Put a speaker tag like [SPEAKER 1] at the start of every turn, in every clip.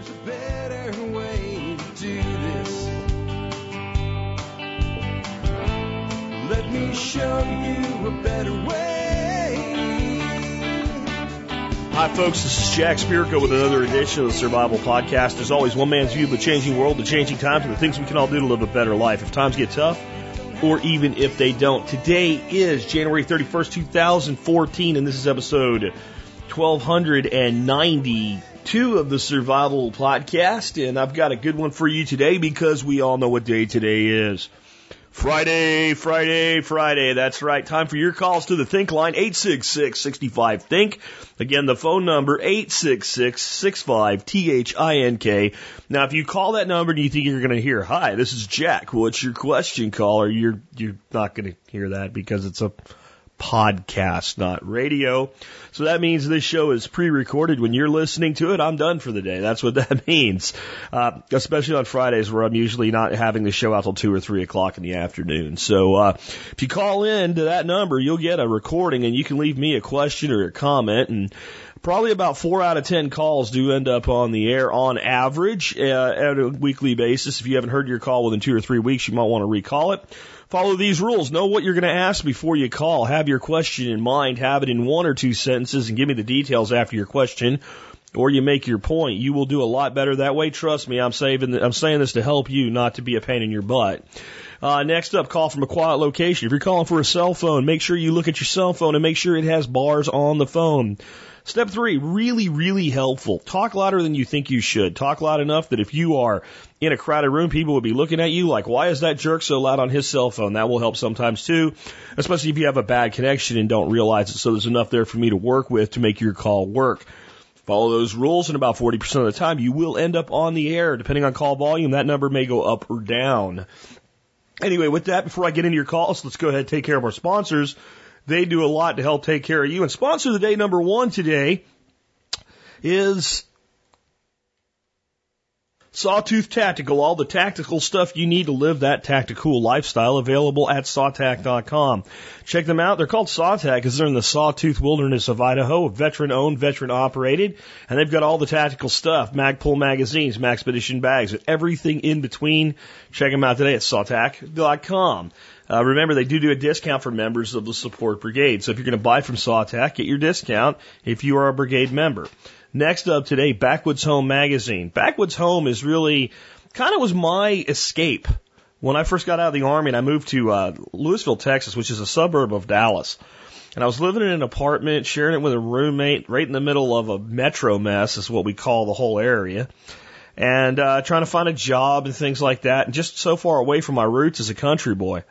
[SPEAKER 1] There's a better way to do this. Let me show you a better way.
[SPEAKER 2] Hi, folks. This is Jack Spirko with another edition of the Survival Podcast. As always, one man's view of the changing world, the changing times, and the things we can all do to live a better life if times get tough or even if they don't. Today is January 31st, 2014, and this is episode 1292 of the Survival Podcast. And I've got a good one for you today because we all know what day today is. Friday, Friday, Friday. That's right. Time for your calls to the Think line, 866-65-THINK. Again, the phone number, 866-65-T-H-I-N-K. Now, if you call that number and you think you're going to hear, hi, this is Jack. What's your question, caller? You're, you're not going to hear that because it's a podcast, not radio. So that means this show is pre-recorded. When you're listening to it, I'm done for the day. That's what that means. Uh, especially on Fridays where I'm usually not having the show out till two or three o'clock in the afternoon. So, uh, if you call in to that number, you'll get a recording and you can leave me a question or a comment and Probably about four out of ten calls do end up on the air on average uh, at a weekly basis. If you haven't heard your call within two or three weeks, you might want to recall it. Follow these rules. Know what you're going to ask before you call. Have your question in mind. Have it in one or two sentences and give me the details after your question or you make your point. You will do a lot better that way. Trust me, I'm saving, I'm saying this to help you, not to be a pain in your butt. Uh, next up, call from a quiet location. If you're calling for a cell phone, make sure you look at your cell phone and make sure it has bars on the phone. Step three, really, really helpful. Talk louder than you think you should. Talk loud enough that if you are in a crowded room, people will be looking at you like, why is that jerk so loud on his cell phone? That will help sometimes too, especially if you have a bad connection and don't realize it. So there's enough there for me to work with to make your call work. Follow those rules, and about 40% of the time, you will end up on the air. Depending on call volume, that number may go up or down. Anyway, with that, before I get into your calls, let's go ahead and take care of our sponsors. They do a lot to help take care of you. And sponsor of the day number one today is Sawtooth Tactical, all the tactical stuff you need to live that tactical lifestyle available at sawtac.com. Check them out. They're called Sawtac because they're in the Sawtooth Wilderness of Idaho, veteran owned, veteran operated, and they've got all the tactical stuff, Magpul magazines, Maxpedition bags, and everything in between. Check them out today at sawtac.com. Uh, remember, they do do a discount for members of the support brigade. So if you're going to buy from Sawtac, get your discount if you are a brigade member. Next up today, Backwoods Home Magazine. Backwoods Home is really kind of was my escape when I first got out of the army and I moved to uh, Lewisville, Texas, which is a suburb of Dallas. And I was living in an apartment, sharing it with a roommate, right in the middle of a metro mess, is what we call the whole area. And uh, trying to find a job and things like that, and just so far away from my roots as a country boy.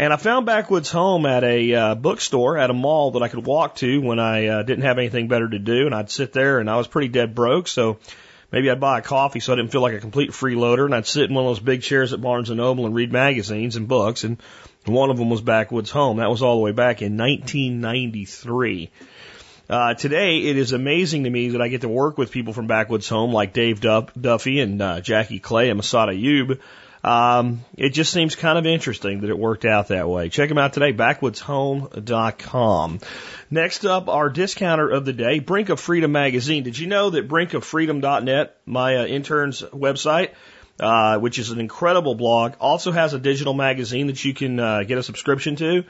[SPEAKER 2] And I found Backwoods Home at a uh, bookstore at a mall that I could walk to when I uh, didn't have anything better to do. And I'd sit there and I was pretty dead broke. So maybe I'd buy a coffee so I didn't feel like a complete freeloader. And I'd sit in one of those big chairs at Barnes and Noble and read magazines and books. And one of them was Backwoods Home. That was all the way back in 1993. Uh, today, it is amazing to me that I get to work with people from Backwoods Home like Dave Duff, Duffy and uh, Jackie Clay and Massad Ayoob um, it just seems kind of interesting that it worked out that way. Check them out today, backwoodshome.com. Next up, our discounter of the day, Brink of Freedom magazine. Did you know that brink-of-freedom.net, my uh, intern's website, uh, which is an incredible blog, also has a digital magazine that you can uh, get a subscription to?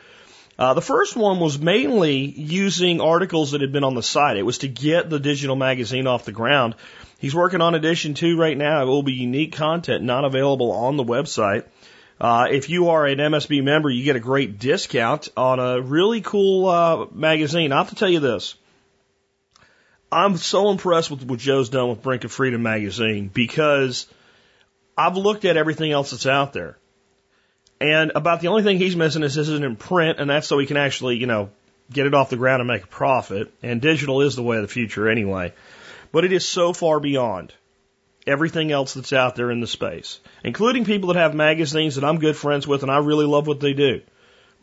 [SPEAKER 2] Uh, the first one was mainly using articles that had been on the site. It was to get the digital magazine off the ground. He's working on edition two right now. It will be unique content not available on the website. Uh, if you are an MSB member, you get a great discount on a really cool uh, magazine. I have to tell you this. I'm so impressed with what Joe's done with Brink of Freedom magazine because I've looked at everything else that's out there. And about the only thing he's missing is this isn't in print, and that's so he can actually, you know, get it off the ground and make a profit. And digital is the way of the future anyway. But it is so far beyond everything else that's out there in the space, including people that have magazines that I'm good friends with and I really love what they do.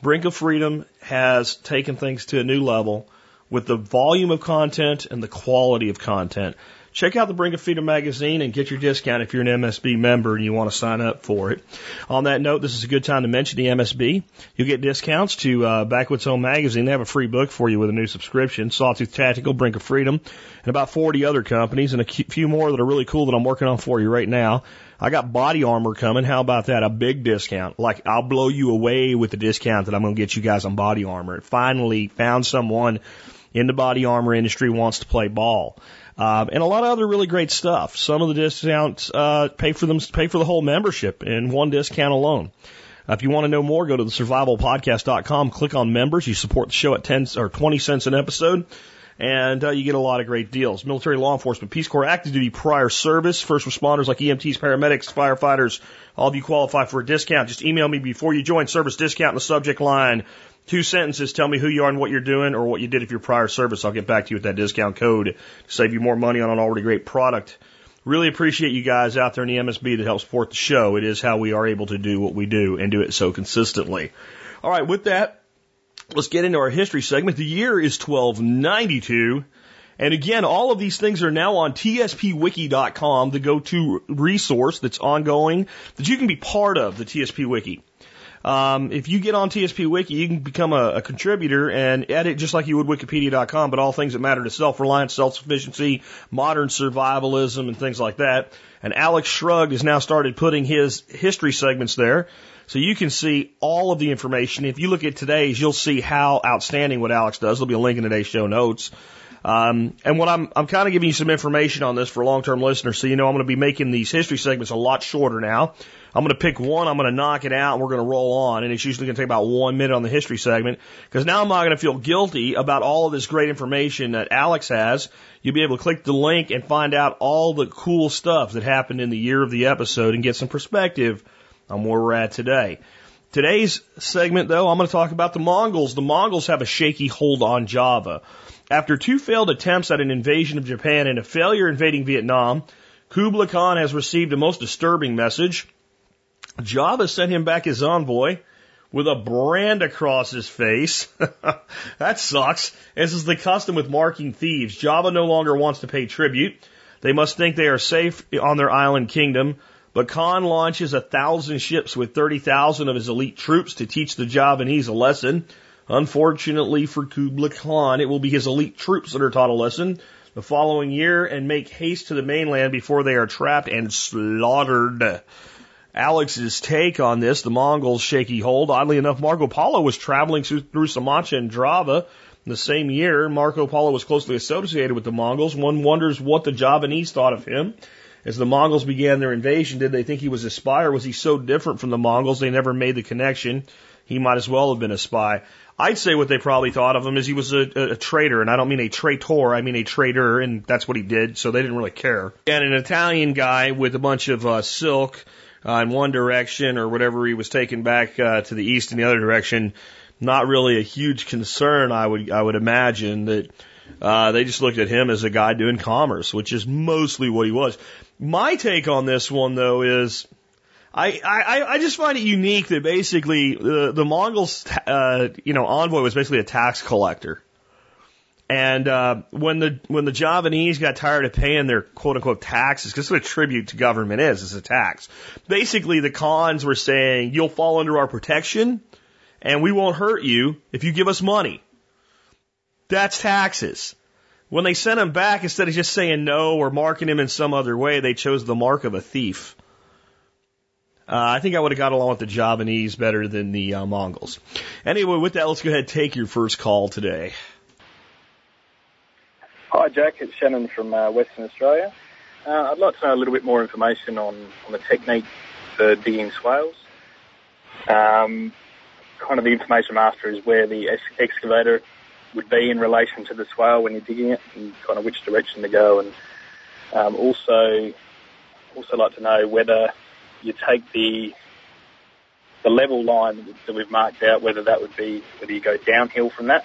[SPEAKER 2] Brink of Freedom has taken things to a new level with the volume of content and the quality of content. Check out the Brink of Freedom magazine and get your discount if you're an MSB member and you want to sign up for it. On that note, this is a good time to mention the MSB. You'll get discounts to uh, Backwoods Home magazine. They have a free book for you with a new subscription. Sawtooth Tactical, Brink of Freedom, and about 40 other companies and a few more that are really cool that I'm working on for you right now. I got body armor coming. How about that? A big discount. Like I'll blow you away with the discount that I'm going to get you guys on body armor. Finally found someone in the body armor industry wants to play ball. Um, and a lot of other really great stuff. Some of the discounts uh, pay for them, pay for the whole membership in one discount alone. Uh, if you want to know more, go to the survivalpodcast.com, click on members. You support the show at 10 or 20 cents an episode and uh, you get a lot of great deals. Military, law enforcement, Peace Corps, active duty, prior service, first responders like EMTs, paramedics, firefighters, all of you qualify for a discount. Just email me before you join service discount in the subject line. Two sentences, tell me who you are and what you're doing or what you did if you're prior service. I'll get back to you with that discount code to save you more money on an already great product. Really appreciate you guys out there in the MSB that help support the show. It is how we are able to do what we do and do it so consistently. All right, with that, Let's get into our history segment. The year is 1292. And again, all of these things are now on tspwiki.com, the go-to resource that's ongoing that you can be part of the TSP Wiki. Um, if you get on TSP Wiki, you can become a, a, contributor and edit just like you would Wikipedia.com, but all things that matter to self-reliance, self-sufficiency, modern survivalism, and things like that. And Alex Shrugged has now started putting his history segments there. So you can see all of the information. If you look at today's, you'll see how outstanding what Alex does. There'll be a link in today's show notes. Um, and what I'm, I'm kind of giving you some information on this for long-term listeners. So you know I'm going to be making these history segments a lot shorter now. I'm going to pick one, I'm going to knock it out, and we're going to roll on. And it's usually going to take about one minute on the history segment because now I'm not going to feel guilty about all of this great information that Alex has. You'll be able to click the link and find out all the cool stuff that happened in the year of the episode and get some perspective on where we're at today. Today's segment, though, I'm going to talk about the Mongols. The Mongols have a shaky hold on Java. After two failed attempts at an invasion of Japan and a failure invading Vietnam, Kublai Khan has received a most disturbing message. Java sent him back his envoy with a brand across his face. that sucks. This is the custom with marking thieves. Java no longer wants to pay tribute. They must think they are safe on their island kingdom. But Khan launches a thousand ships with 30,000 of his elite troops to teach the Javanese a lesson. Unfortunately for Kublai Khan, it will be his elite troops that are taught a lesson the following year and make haste to the mainland before they are trapped and slaughtered. Alex's take on this, the Mongols' shaky hold. Oddly enough, Marco Polo was traveling through Sumatra and Java the same year. Marco Polo was closely associated with the Mongols. One wonders what the Javanese thought of him. As the Mongols began their invasion, did they think he was a spy or was he so different from the Mongols they never made the connection? He might as well have been a spy. I'd say what they probably thought of him is he was a, a, a traitor, and I don't mean a traitor, I mean a traitor, and that's what he did, so they didn't really care. And an Italian guy with a bunch of uh, silk uh, in one direction or whatever he was taken back uh, to the east in the other direction, not really a huge concern, I would, I would imagine that uh, they just looked at him as a guy doing commerce, which is mostly what he was. My take on this one, though, is I, I, I just find it unique that basically the, the Mongols, uh, you know, envoy was basically a tax collector. And uh, when the when the Javanese got tired of paying their quote unquote taxes, because what a tribute to government is, it's a tax. Basically, the Khans were saying, "You'll fall under our protection, and we won't hurt you if you give us money." That's taxes. When they sent him back, instead of just saying no or marking him in some other way, they chose the mark of a thief. Uh, I think I would have got along with the Javanese better than the uh, Mongols. Anyway, with that, let's go ahead and take your first call today.
[SPEAKER 3] Hi, Jack. It's Shannon from uh, Western Australia. Uh, I'd like to know a little bit more information on, on the technique for digging swales. Um, kind of the information after is where the ex- excavator would be in relation to the swale when you're digging it and kind of which direction to go. And um, also, also like to know whether you take the the level line that we've marked out, whether that would be whether you go downhill from that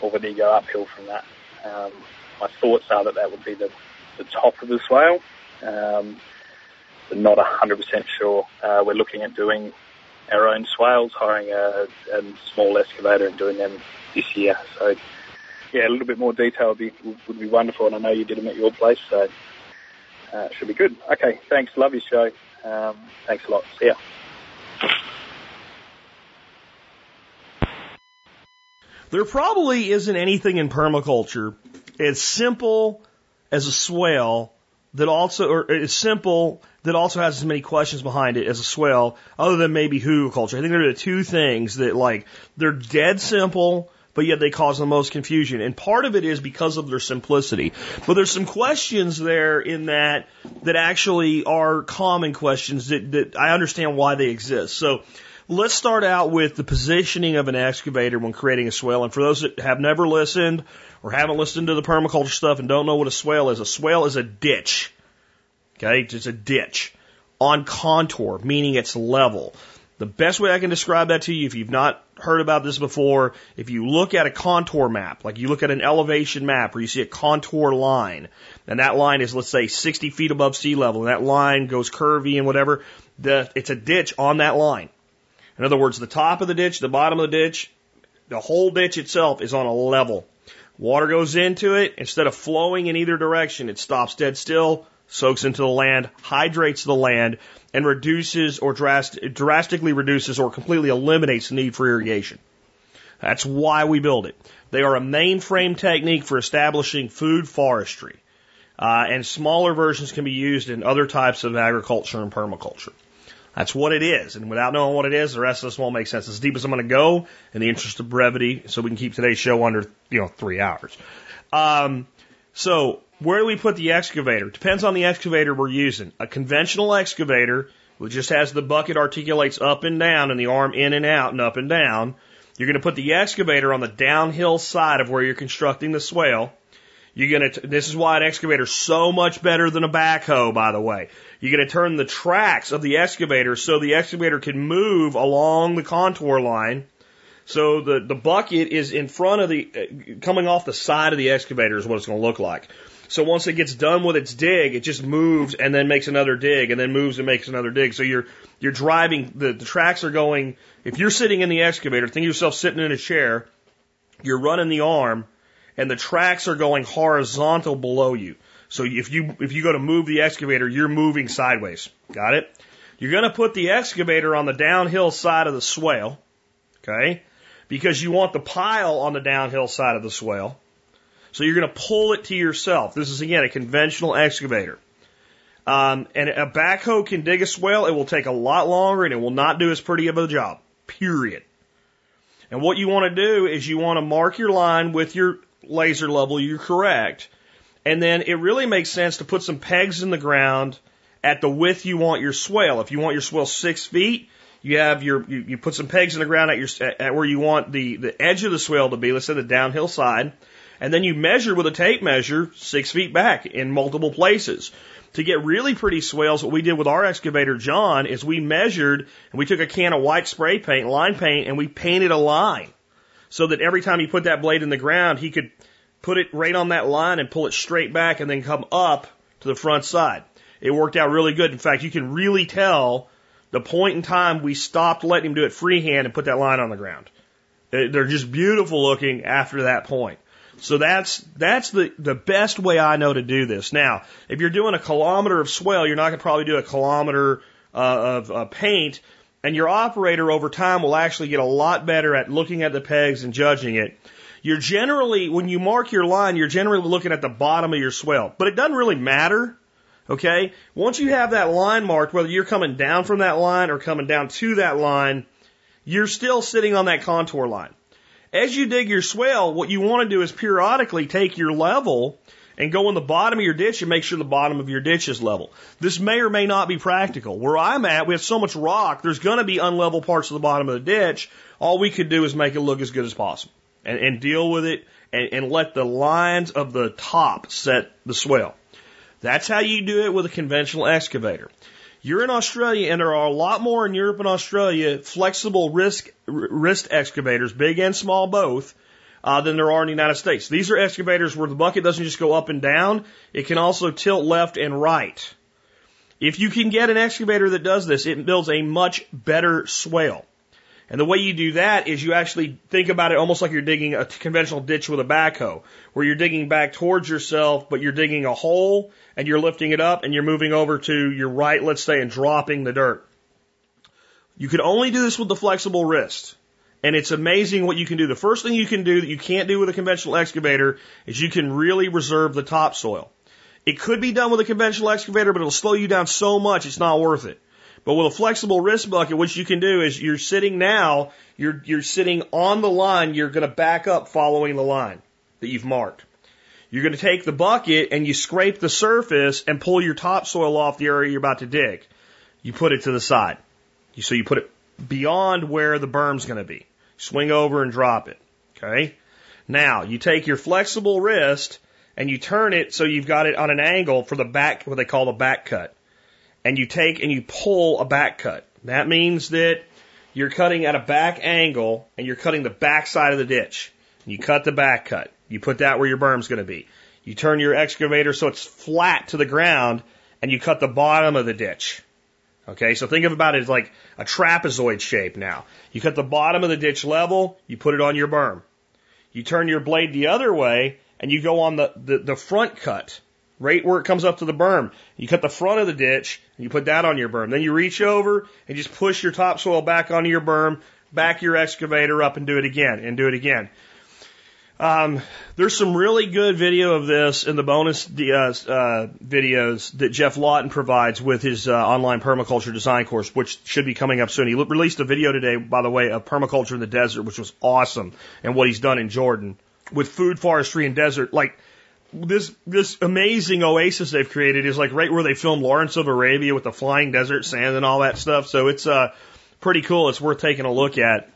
[SPEAKER 3] or whether you go uphill from that. Um, my thoughts are that that would be the, the top of the swale, um, but not 100% sure. Uh, we're looking at doing our own swales, hiring a, a small excavator and doing them this year. So, yeah, a little bit more detail would be, would be wonderful. And I know you did them at your place, so uh, should be good. Okay, thanks. Love your show. Um, thanks a lot. See ya.
[SPEAKER 2] There probably isn't anything in permaculture as simple as a swale that also, or as simple that also has as many questions behind it as a swale, other than maybe hugelkultur. I think there are the two things that like they're dead simple, but yet they cause the most confusion. And part of it is because of their simplicity. But there's some questions there in that that actually are common questions that, that I understand why they exist. So let's start out with the positioning of an excavator when creating a swale. And for those that have never listened or haven't listened to the permaculture stuff and don't know what a swale is, a swale is a ditch. Okay, it's a ditch on contour, meaning it's level. The best way I can describe that to you, if you've not heard about this before, if you look at a contour map, like you look at an elevation map where you see a contour line, and that line is, let's say, 60 feet above sea level, and that line goes curvy and whatever, the, it's a ditch on that line. In other words, the top of the ditch, the bottom of the ditch, the whole ditch itself is on a level. Water goes into it. Instead of flowing in either direction, it stops dead still, soaks into the land, hydrates the land, and reduces or drast drastically reduces or completely eliminates the need for irrigation. That's why we build it. They are a mainframe technique for establishing food forestry. Uh, and smaller versions can be used in other types of agriculture and permaculture. That's what it is. And without knowing what it is, the rest of this won't make sense. As deep as I'm going to go in the interest of brevity, so we can keep today's show under, you know, three hours. Um, so where do we put the excavator? Depends on the excavator we're using. A conventional excavator, which just has the bucket articulates up and down and the arm in and out and up and down. You're going to put the excavator on the downhill side of where you're constructing the swale. You're going to, this is why an excavator is so much better than a backhoe, by the way. You're to turn the tracks of the excavator so the excavator can move along the contour line. So the, the bucket is in front of the, uh, coming off the side of the excavator is what it's to look like. So once it gets done with its dig, it just moves and then makes another dig and then moves and makes another dig. So you're, you're driving, the, the tracks are going, if you're sitting in the excavator, think of yourself sitting in a chair, you're running the arm and the tracks are going horizontal below you. So if you if you go to move the excavator, you're moving sideways. Got it? You're going to put the excavator on the downhill side of the swale, okay? Because you want the pile on the downhill side of the swale. So you're going to pull it to yourself. This is again a conventional excavator. Um, and a backhoe can dig a swale. It will take a lot longer and it will not do as pretty of a job. Period. And what you want to do is you want to mark your line with your laser level. You're correct. And then it really makes sense to put some pegs in the ground at the width you want your swale. If you want your swale six feet, you have your you, you put some pegs in the ground at your at where you want the the edge of the swale to be. Let's say the downhill side, and then you measure with a tape measure six feet back in multiple places. To get really pretty swales, what we did with our excavator, John, is we measured and we took a can of white spray paint, line paint, and we painted a line so that every time he put that blade in the ground, he could put it right on that line and pull it straight back and then come up to the front side. It worked out really good. In fact, you can really tell the point in time we stopped letting him do it freehand and put that line on the ground. They're just beautiful looking after that point. So that's that's the the best way I know to do this. Now, if you're doing a kilometer of swale, you're not going to probably do a kilometer uh, of uh, paint, and your operator over time will actually get a lot better at looking at the pegs and judging it you're generally, when you mark your line, you're generally looking at the bottom of your swale, But it doesn't really matter. Okay? Once you have that line marked, whether you're coming down from that line or coming down to that line, you're still sitting on that contour line. As you dig your swale, what you want to do is periodically take your level and go in the bottom of your ditch and make sure the bottom of your ditch is level. This may or may not be practical. Where I'm at, we have so much rock, there's going to be unlevel parts of the bottom of the ditch. All we could do is make it look as good as possible and, and deal with it and, and let the lines of the top set the swale. That's how you do it with a conventional excavator. You're in Australia, and there are a lot more in Europe and Australia flexible wrist, wrist excavators, big and small both, uh, than there are in the United States. These are excavators where the bucket doesn't just go up and down, it can also tilt left and right. If you can get an excavator that does this, it builds a much better swale. And the way you do that is you actually think about it almost like you're digging a conventional ditch with a backhoe, where you're digging back towards yourself, but you're digging a hole and you're lifting it up and you're moving over to your right, let's say, and dropping the dirt. You can only do this with the flexible wrist. And it's amazing what you can do. The first thing you can do that you can't do with a conventional excavator is you can really reserve the topsoil. It could be done with a conventional excavator, but it'll slow you down so much it's not worth it. But with a flexible wrist bucket, what you can do is you're sitting now, you're, you're sitting on the line, you're going to back up following the line that you've marked. You're going to take the bucket and you scrape the surface and pull your topsoil off the area you're about to dig. You put it to the side. So you put it beyond where the berm's going to be. Swing over and drop it. Okay? Now, you take your flexible wrist and you turn it so you've got it on an angle for the back, what they call the back cut and you take and you pull a back cut. That means that you're cutting at a back angle and you're cutting the back side of the ditch. You cut the back cut. You put that where your berm's going to be. You turn your excavator so it's flat to the ground and you cut the bottom of the ditch. Okay, so think of about it as like a trapezoid shape now. You cut the bottom of the ditch level, you put it on your berm. You turn your blade the other way and you go on the, the, the front cut right where it comes up to the berm. You cut the front of the ditch and you put that on your berm. Then you reach over and just push your topsoil back onto your berm, back your excavator up and do it again and do it again. Um, there's some really good video of this in the bonus uh, uh, videos that Geoff Lawton provides with his uh, online permaculture design course, which should be coming up soon. He released a video today, by the way, of permaculture in the desert, which was awesome, and what he's done in Jordan with food forestry and desert. Like this this amazing oasis they've created is like right where they filmed Lawrence of Arabia with the flying desert sand and all that stuff. So it's uh pretty cool. It's worth taking a look at.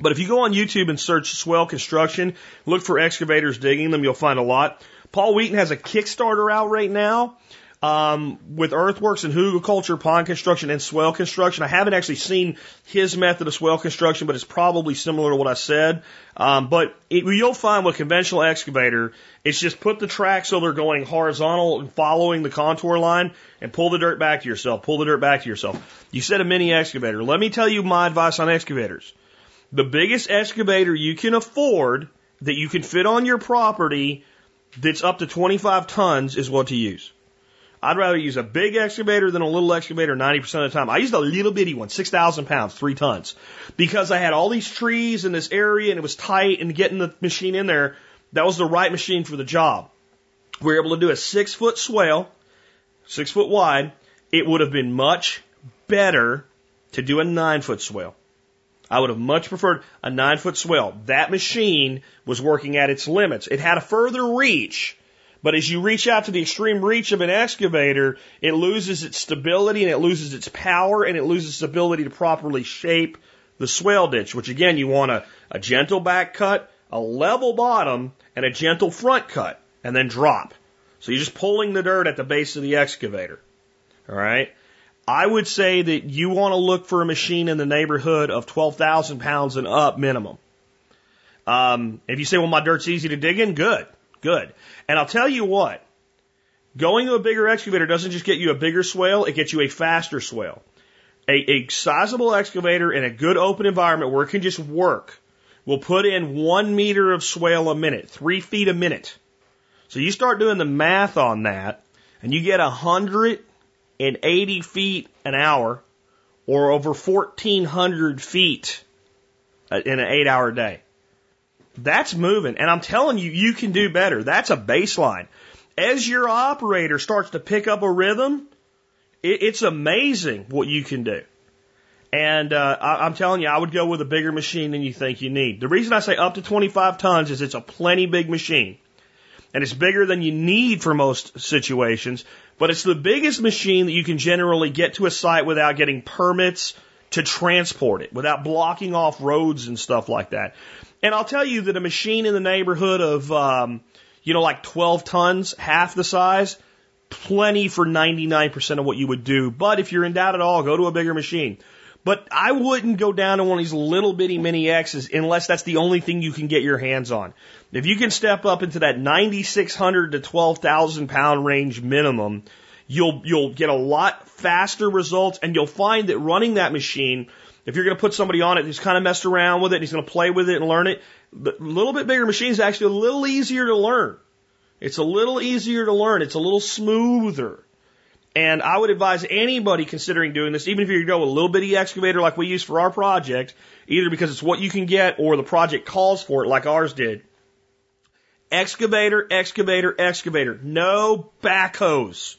[SPEAKER 2] But if you go on YouTube and search swale construction, look for excavators digging them, you'll find a lot. Paul Wheaton has a Kickstarter out right now um, with earthworks and hugelkultur, pond construction, and swale construction. I haven't actually seen his method of swale construction, but it's probably similar to what I said. Um, but it, you'll find with conventional excavator, it's just put the track so they're going horizontal and following the contour line and pull the dirt back to yourself. Pull the dirt back to yourself. You said a mini excavator. Let me tell you my advice on excavators. The biggest excavator you can afford that you can fit on your property that's up to 25 tons is what to use. I'd rather use a big excavator than a little excavator 90% of the time. I used a little bitty one, 6,000 pounds, three tons, because I had all these trees in this area and it was tight and getting the machine in there, that was the right machine for the job. We were able to do a six foot swale, six foot wide. It would have been much better to do a nine foot swale. I would have much preferred a nine foot swale. That machine was working at its limits. It had a further reach but as you reach out to the extreme reach of an excavator, it loses its stability and it loses its power and it loses its ability to properly shape the swale ditch, which again, you want a, a gentle back cut, a level bottom, and a gentle front cut, and then drop. So you're just pulling the dirt at the base of the excavator. All right. I would say that you want to look for a machine in the neighborhood of 12,000 pounds and up minimum. Um, if you say, well, my dirt's easy to dig in, good. Good. And I'll tell you what, going to a bigger excavator doesn't just get you a bigger swale, it gets you a faster swale. A, a sizable excavator in a good open environment where it can just work will put in one meter of swale a minute, three feet a minute. So you start doing the math on that, and you get 180 feet an hour, or over 1,400 feet uh, in an eight hour day. That's moving. And I'm telling you, you can do better. That's a baseline. As your operator starts to pick up a rhythm, it's amazing what you can do. And uh, I'm telling you, I would go with a bigger machine than you think you need. The reason I say up to 25 tons is it's a plenty big machine. And it's bigger than you need for most situations, but it's the biggest machine that you can generally get to a site without getting permits to transport it, without blocking off roads and stuff like that. And I'll tell you that a machine in the neighborhood of, um, you know, like 12 tons, half the size, plenty for 99% of what you would do. But if you're in doubt at all, go to a bigger machine. But I wouldn't go down to one of these little bitty mini X's unless that's the only thing you can get your hands on. If you can step up into that 9,600 to 12,000 pound range minimum, you'll, you'll get a lot faster results and you'll find that running that machine If you're going to put somebody on it who's kind of messed around with it, and he's going to play with it and learn it, the little bit bigger machine is actually a little easier to learn. It's a little easier to learn. It's a little smoother. And I would advise anybody considering doing this, even if you go a little bitty excavator like we use for our project, either because it's what you can get or the project calls for it like ours did. Excavator, excavator, excavator. No backhoes.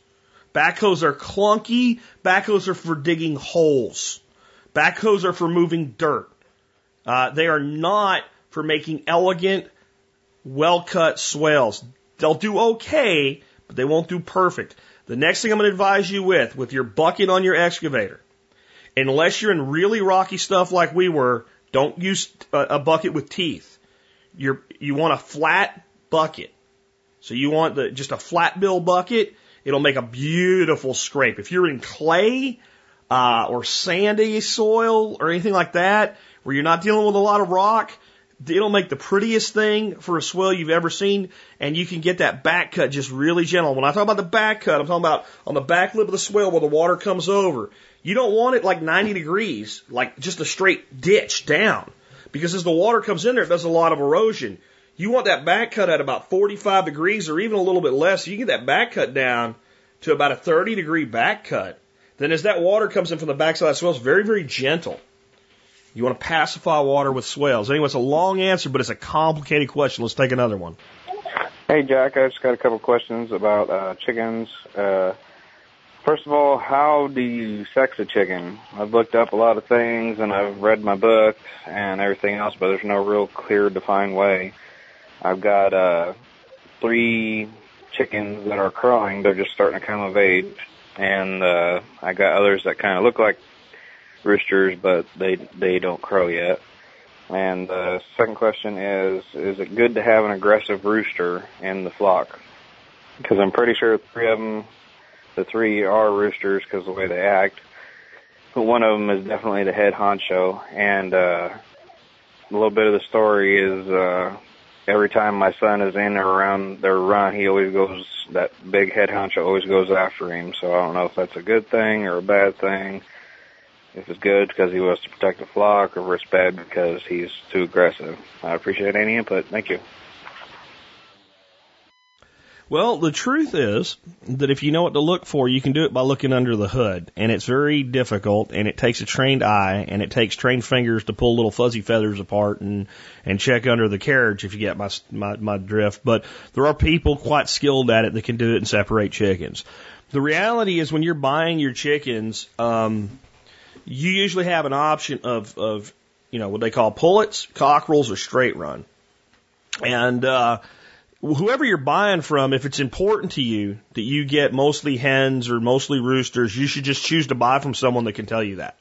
[SPEAKER 2] Backhoes are clunky. Backhoes are for digging holes. Backhoes are for moving dirt. Uh, they are not for making elegant, well cut swales. They'll do okay, but they won't do perfect. The next thing I'm going to advise you with, with your bucket on your excavator, unless you're in really rocky stuff like we were, don't use a, bucket with teeth. You're, you want a flat bucket. So you want the, just a flat bill bucket. It'll make a beautiful scrape. If you're in clay, uh, or sandy soil or anything like that, where you're not dealing with a lot of rock, it'll make the prettiest thing for a swale you've ever seen, and you can get that back cut just really gentle. When I talk about the back cut, I'm talking about on the back lip of the swale where the water comes over. You don't want it like 90 degrees, like just a straight ditch down, because as the water comes in there, it does a lot of erosion. You want that back cut at about 45 degrees or even a little bit less. You get that back cut down to about a 30 degree back cut. Then as that water comes in from the backside of the swale, it's very, very gentle. You want to pacify water with swales. Anyway, it's a long answer, but it's a complicated question. Let's take another one.
[SPEAKER 4] Hey, Jack, I just got a couple questions about uh, chickens. Uh, first of all, how do you sex a chicken? I've looked up a lot of things and I've read my book and everything else, but there's no real clear, defined way. I've got uh, three chickens that are crowing. They're just starting to come of age. And uh, I got others that kind of look like roosters, but they they don't crow yet. And the second question is, is it good to have an aggressive rooster in the flock? Because I'm pretty sure three of them, the three are roosters because the way they act. But one of them is definitely the head honcho. And uh, a little bit of the story is uh, every time my son is in or around their run, he always goes, that big head honcho always goes after him. So I don't know if that's a good thing or a bad thing if it's good because he wants to protect the flock, or if it's bad because he's too aggressive. I appreciate any input. Thank you.
[SPEAKER 2] Well, the truth is that if you know what to look for, you can do it by looking under the hood. And it's very difficult and it takes a trained eye and it takes trained fingers to pull little fuzzy feathers apart and, and check under the carriage if you get my, my, my drift. But there are people quite skilled at it that can do it and separate chickens. The reality is when you're buying your chickens, um, you usually have an option of, of you know, what they call pullets, cockerels, or straight run. And, uh, whoever you're buying from, if it's important to you that you get mostly hens or mostly roosters, you should just choose to buy from someone that can tell you that.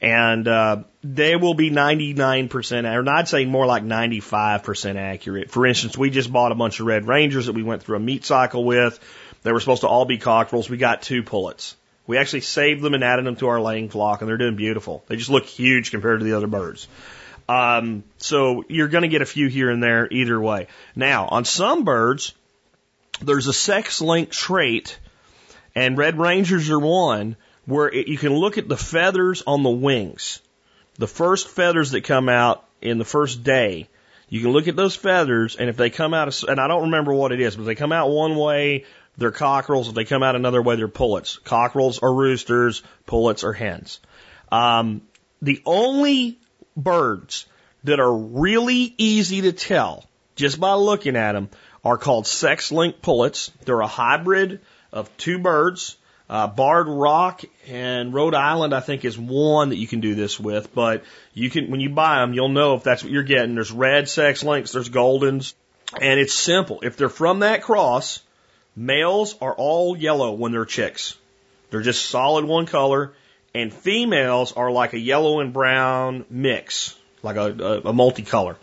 [SPEAKER 2] And, uh, they will be 99%, or I'd say more like 95% accurate. For instance, we just bought a bunch of Red Rangers that we went through a meat cycle with. They were supposed to all be cockerels. We got two pullets. We actually saved them and added them to our laying flock, and they're doing beautiful. They just look huge compared to the other birds. Um, so you're going to get a few here and there either way. Now, on some birds, there's a sex link trait, and red rangers are one where it, you can look at the feathers on the wings. The first feathers that come out in the first day, you can look at those feathers, and if they come out, and I don't remember what it is, but they come out one way they're cockerels. If they come out another way, they're pullets. Cockerels are roosters. Pullets are hens. Um, the only birds that are really easy to tell just by looking at them are called sex link pullets. They're a hybrid of two birds. Uh, Barred Rock and Rhode Island, I think, is one that you can do this with. But you can, when you buy them, you'll know if that's what you're getting. There's red sex links, there's goldens, and it's simple. If they're from that cross, Males are all yellow when they're chicks. They're just solid one color. And females are like a yellow and brown mix, like a, a, a multicolor.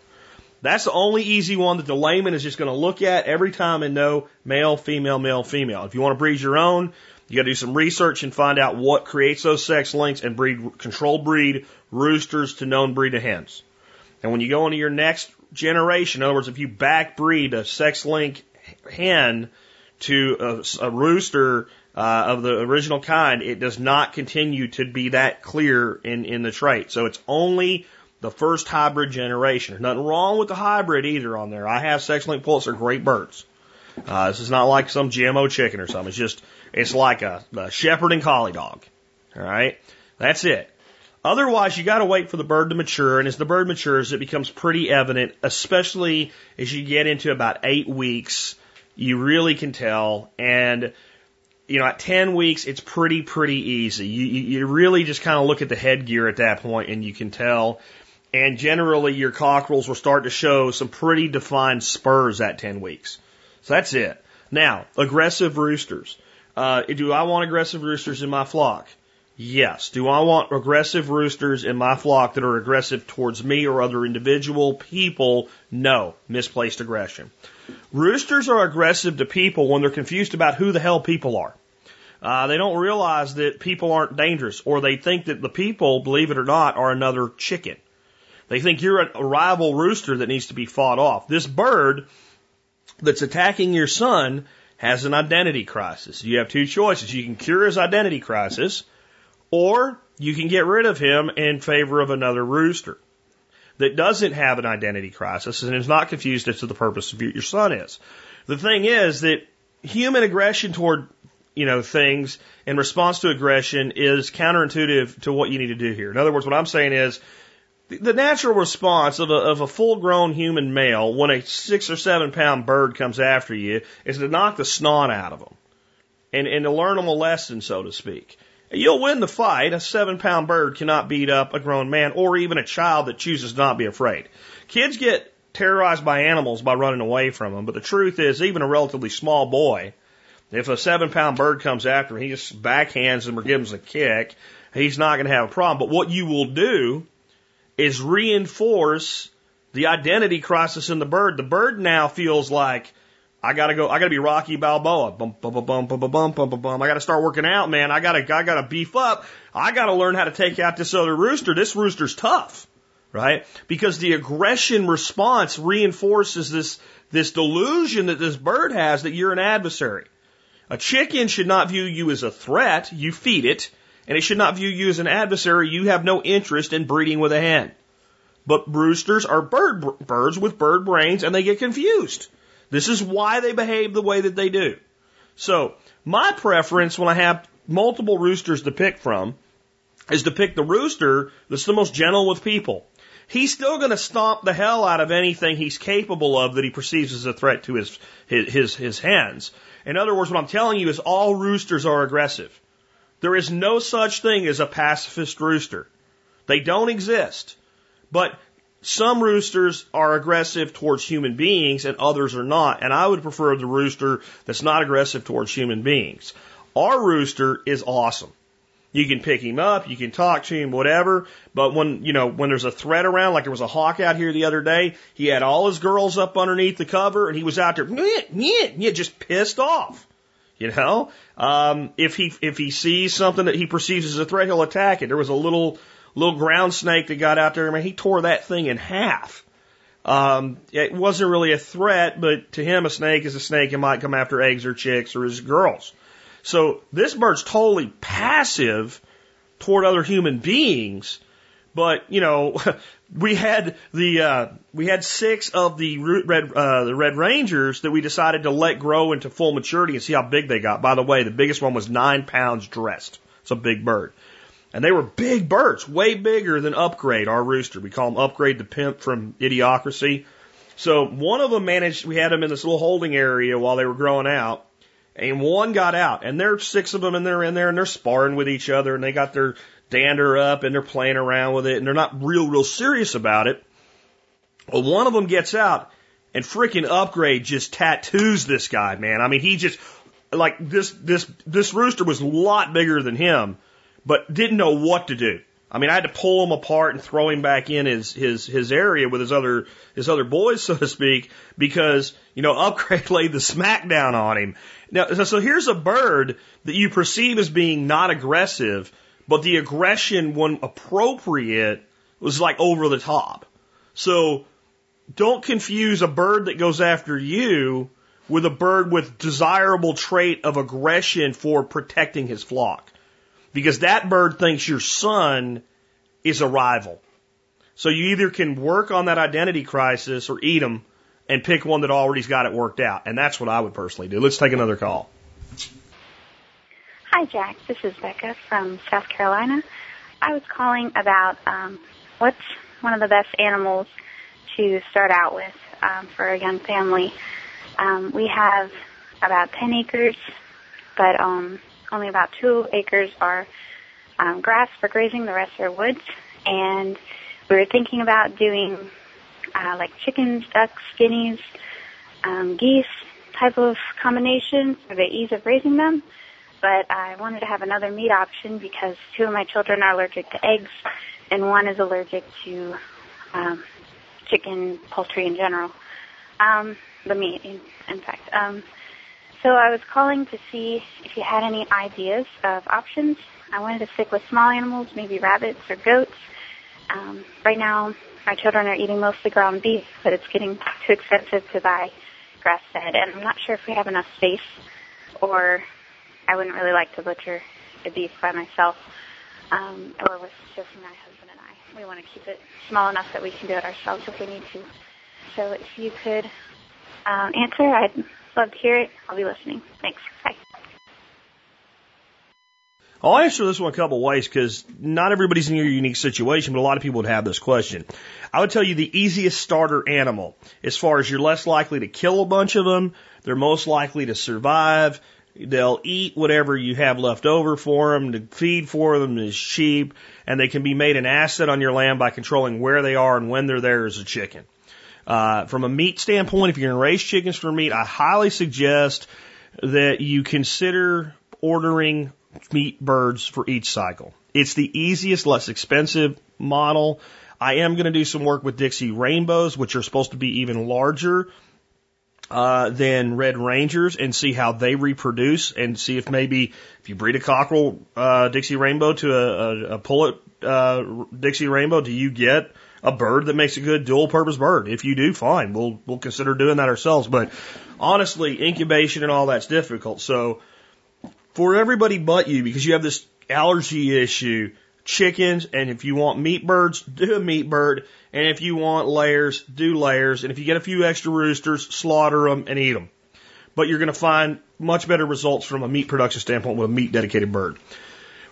[SPEAKER 2] That's the only easy one that the layman is just going to look at every time and know male, female, male, female. If you want to breed your own, you got to do some research and find out what creates those sex links and breed control breed roosters to known breed of hens. And when you go into your next generation, in other words, if you back breed a sex link hen to a, a rooster uh, of the original kind, it does not continue to be that clear in, in the trait. So it's only the first hybrid generation. There's nothing wrong with the hybrid either on there. I have sex link pullets. They're great birds. Uh, this is not like some GMO chicken or something. It's just, it's like a, a shepherd and collie dog. All right. That's it. Otherwise, you got to wait for the bird to mature, and as the bird matures, it becomes pretty evident, especially as you get into about eight weeks. You really can tell, and you know, at 10 weeks, it's pretty, pretty easy. You, you, really just kind of look at the headgear at that point and you can tell. And generally, your cockerels will start to show some pretty defined spurs at 10 weeks. So that's it. Now, aggressive roosters. Uh, do I want aggressive roosters in my flock? Yes. Do I want aggressive roosters in my flock that are aggressive towards me or other individual people? No. Misplaced aggression. Roosters are aggressive to people when they're confused about who the hell people are. Uh, they don't realize that people aren't dangerous, or they think that the people, believe it or not, are another chicken. They think you're a rival rooster that needs to be fought off. This bird that's attacking your son has an identity crisis. You have two choices. You can cure his identity crisis, or you can get rid of him in favor of another rooster that doesn't have an identity crisis and is not confused as to the purpose of your son is. The thing is that human aggression toward you know things in response to aggression is counterintuitive to what you need to do here. In other words, what I'm saying is the natural response of a, of a full grown human male when a six or seven pound bird comes after you is to knock the snot out of them and, and to learn them a lesson, so to speak. You'll win the fight. A seven pound bird cannot beat up a grown man or even a child that chooses not to be afraid. Kids get terrorized by animals by running away from them, but the truth is, even a relatively small boy, if a seven pound bird comes after him, he just backhands him or gives him a kick, he's not going to have a problem. But what you will do is reinforce the identity crisis in the bird. The bird now feels like, I gotta go. I gotta be Rocky Balboa. Bum, bum, bum, bum, bum, bum, bum, bum, bum. I gotta start working out, man. I gotta, I gotta beef up. I gotta learn how to take out this other rooster. This rooster's tough, right? Because the aggression response reinforces this, this delusion that this bird has that you're an adversary. A chicken should not view you as a threat. You feed it. And it should not view you as an adversary. You have no interest in breeding with a hen. But roosters are bird, birds with bird brains and they get confused. This is why they behave the way that they do. So, my preference when I have multiple roosters to pick from is to pick the rooster that's the most gentle with people. He's still going to stomp the hell out of anything he's capable of that he perceives as a threat to his, his, his, his hands. In other words, what I'm telling you is all roosters are aggressive. There is no such thing as a pacifist rooster. They don't exist. But some roosters are aggressive towards human beings and others are not. And I would prefer the rooster that's not aggressive towards human beings. Our rooster is awesome. You can pick him up, you can talk to him, whatever. But when, you know, when there's a threat around, like there was a hawk out here the other day, he had all his girls up underneath the cover and he was out there, yeah, just pissed off. You know, um, if he if he sees something that he perceives as a threat, he'll attack it. There was a little little ground snake that got out there. I mean, he tore that thing in half. Um, it wasn't really a threat, but to him, a snake is a snake and might come after eggs or chicks or his girls. So this bird's totally passive toward other human beings. But you know, we had the uh, we had six of the red uh, the red rangers that we decided to let grow into full maturity and see how big they got. By the way, the biggest one was nine pounds dressed. It's a big bird. And they were big birds, way bigger than Upgrade, our rooster. We call him Upgrade the Pimp from Idiocracy. So one of them managed, we had them in this little holding area while they were growing out. And one got out. And there's six of them and they're in there and they're sparring with each other and they got their dander up and they're playing around with it and they're not real, real serious about it. Well, one of them gets out and freaking Upgrade just tattoos this guy, man. I mean, he just, like this, this, this rooster was a lot bigger than him but didn't know what to do. I mean, I had to pull him apart and throw him back in his his his area with his other his other boys, so to speak, because you know Upgrade laid the smackdown on him. Now, so, so here's a bird that you perceive as being not aggressive, but the aggression, when appropriate, was like over the top. So don't confuse a bird that goes after you with a bird with desirable trait of aggression for protecting his flock. Because that bird thinks your son is a rival. So you either can work on that identity crisis or eat them and pick one that already's got it worked out. And that's what I would personally do. Let's take another call.
[SPEAKER 5] Hi, Jack. This is Becca from South Carolina. I was calling about um, what's one of the best animals to start out with um, for a young family. Um, we have about 10 acres, but um, only about two acres are um, grass for grazing. The rest are woods. And we were thinking about doing uh, like chickens, ducks, guineas, um, geese type of combination for the ease of raising them but I wanted to have another meat option because two of my children are allergic to eggs, and one is allergic to um, chicken, poultry in general, um, the meat, in, in fact. Um, so I was calling to see if you had any ideas of options. I wanted to stick with small animals, maybe rabbits or goats. Um, right now, my children are eating mostly ground beef, but it's getting too expensive to buy grass fed, and I'm not sure if we have enough space or I wouldn't really like to butcher a beef by myself um, or with just my husband and I. We want to keep it small enough that we can do it ourselves if we need to. So if you could um, answer, I'd love to hear it. I'll be listening. Thanks. Bye.
[SPEAKER 2] I'll answer this one a couple ways because not everybody's in your unique situation, but a lot of people would have this question. I would tell you the easiest starter animal, as far as you're less likely to kill a bunch of them, they're most likely to survive, They'll eat whatever you have left over for them. To feed for them is cheap, and they can be made an asset on your land by controlling where they are and when they're there as a chicken. Uh, from a meat standpoint, if you're going to raise chickens for meat, I highly suggest that you consider ordering meat birds for each cycle. It's the easiest, less expensive model. I am going to do some work with Dixie Rainbows, which are supposed to be even larger uh, than Red Rangers and see how they reproduce and see if maybe if you breed a cockerel uh, Dixie Rainbow to a, a, a pullet uh, Dixie Rainbow, do you get a bird that makes a good dual purpose bird? If you do, fine. We'll we'll consider doing that ourselves. But honestly, incubation and all that's difficult. So for everybody but you, because you have this allergy issue, chickens, and if you want meat birds, do a meat bird. And if you want layers, do layers. And if you get a few extra roosters, slaughter them and eat them. But you're going to find much better results from a meat production standpoint with a meat dedicated bird.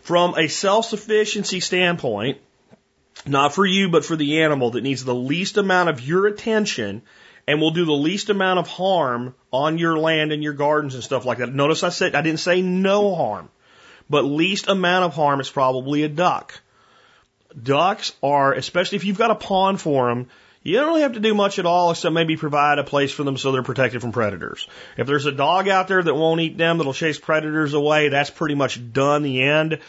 [SPEAKER 2] From a self sufficiency standpoint, not for you, but for the animal that needs the least amount of your attention and will do the least amount of harm on your land and your gardens and stuff like that. Notice I said, I didn't say no harm, but least amount of harm is probably a duck. Ducks are, especially if you've got a pond for them, you don't really have to do much at all except maybe provide a place for them so they're protected from predators. If there's a dog out there that won't eat them, that'll chase predators away, that's pretty much done the end.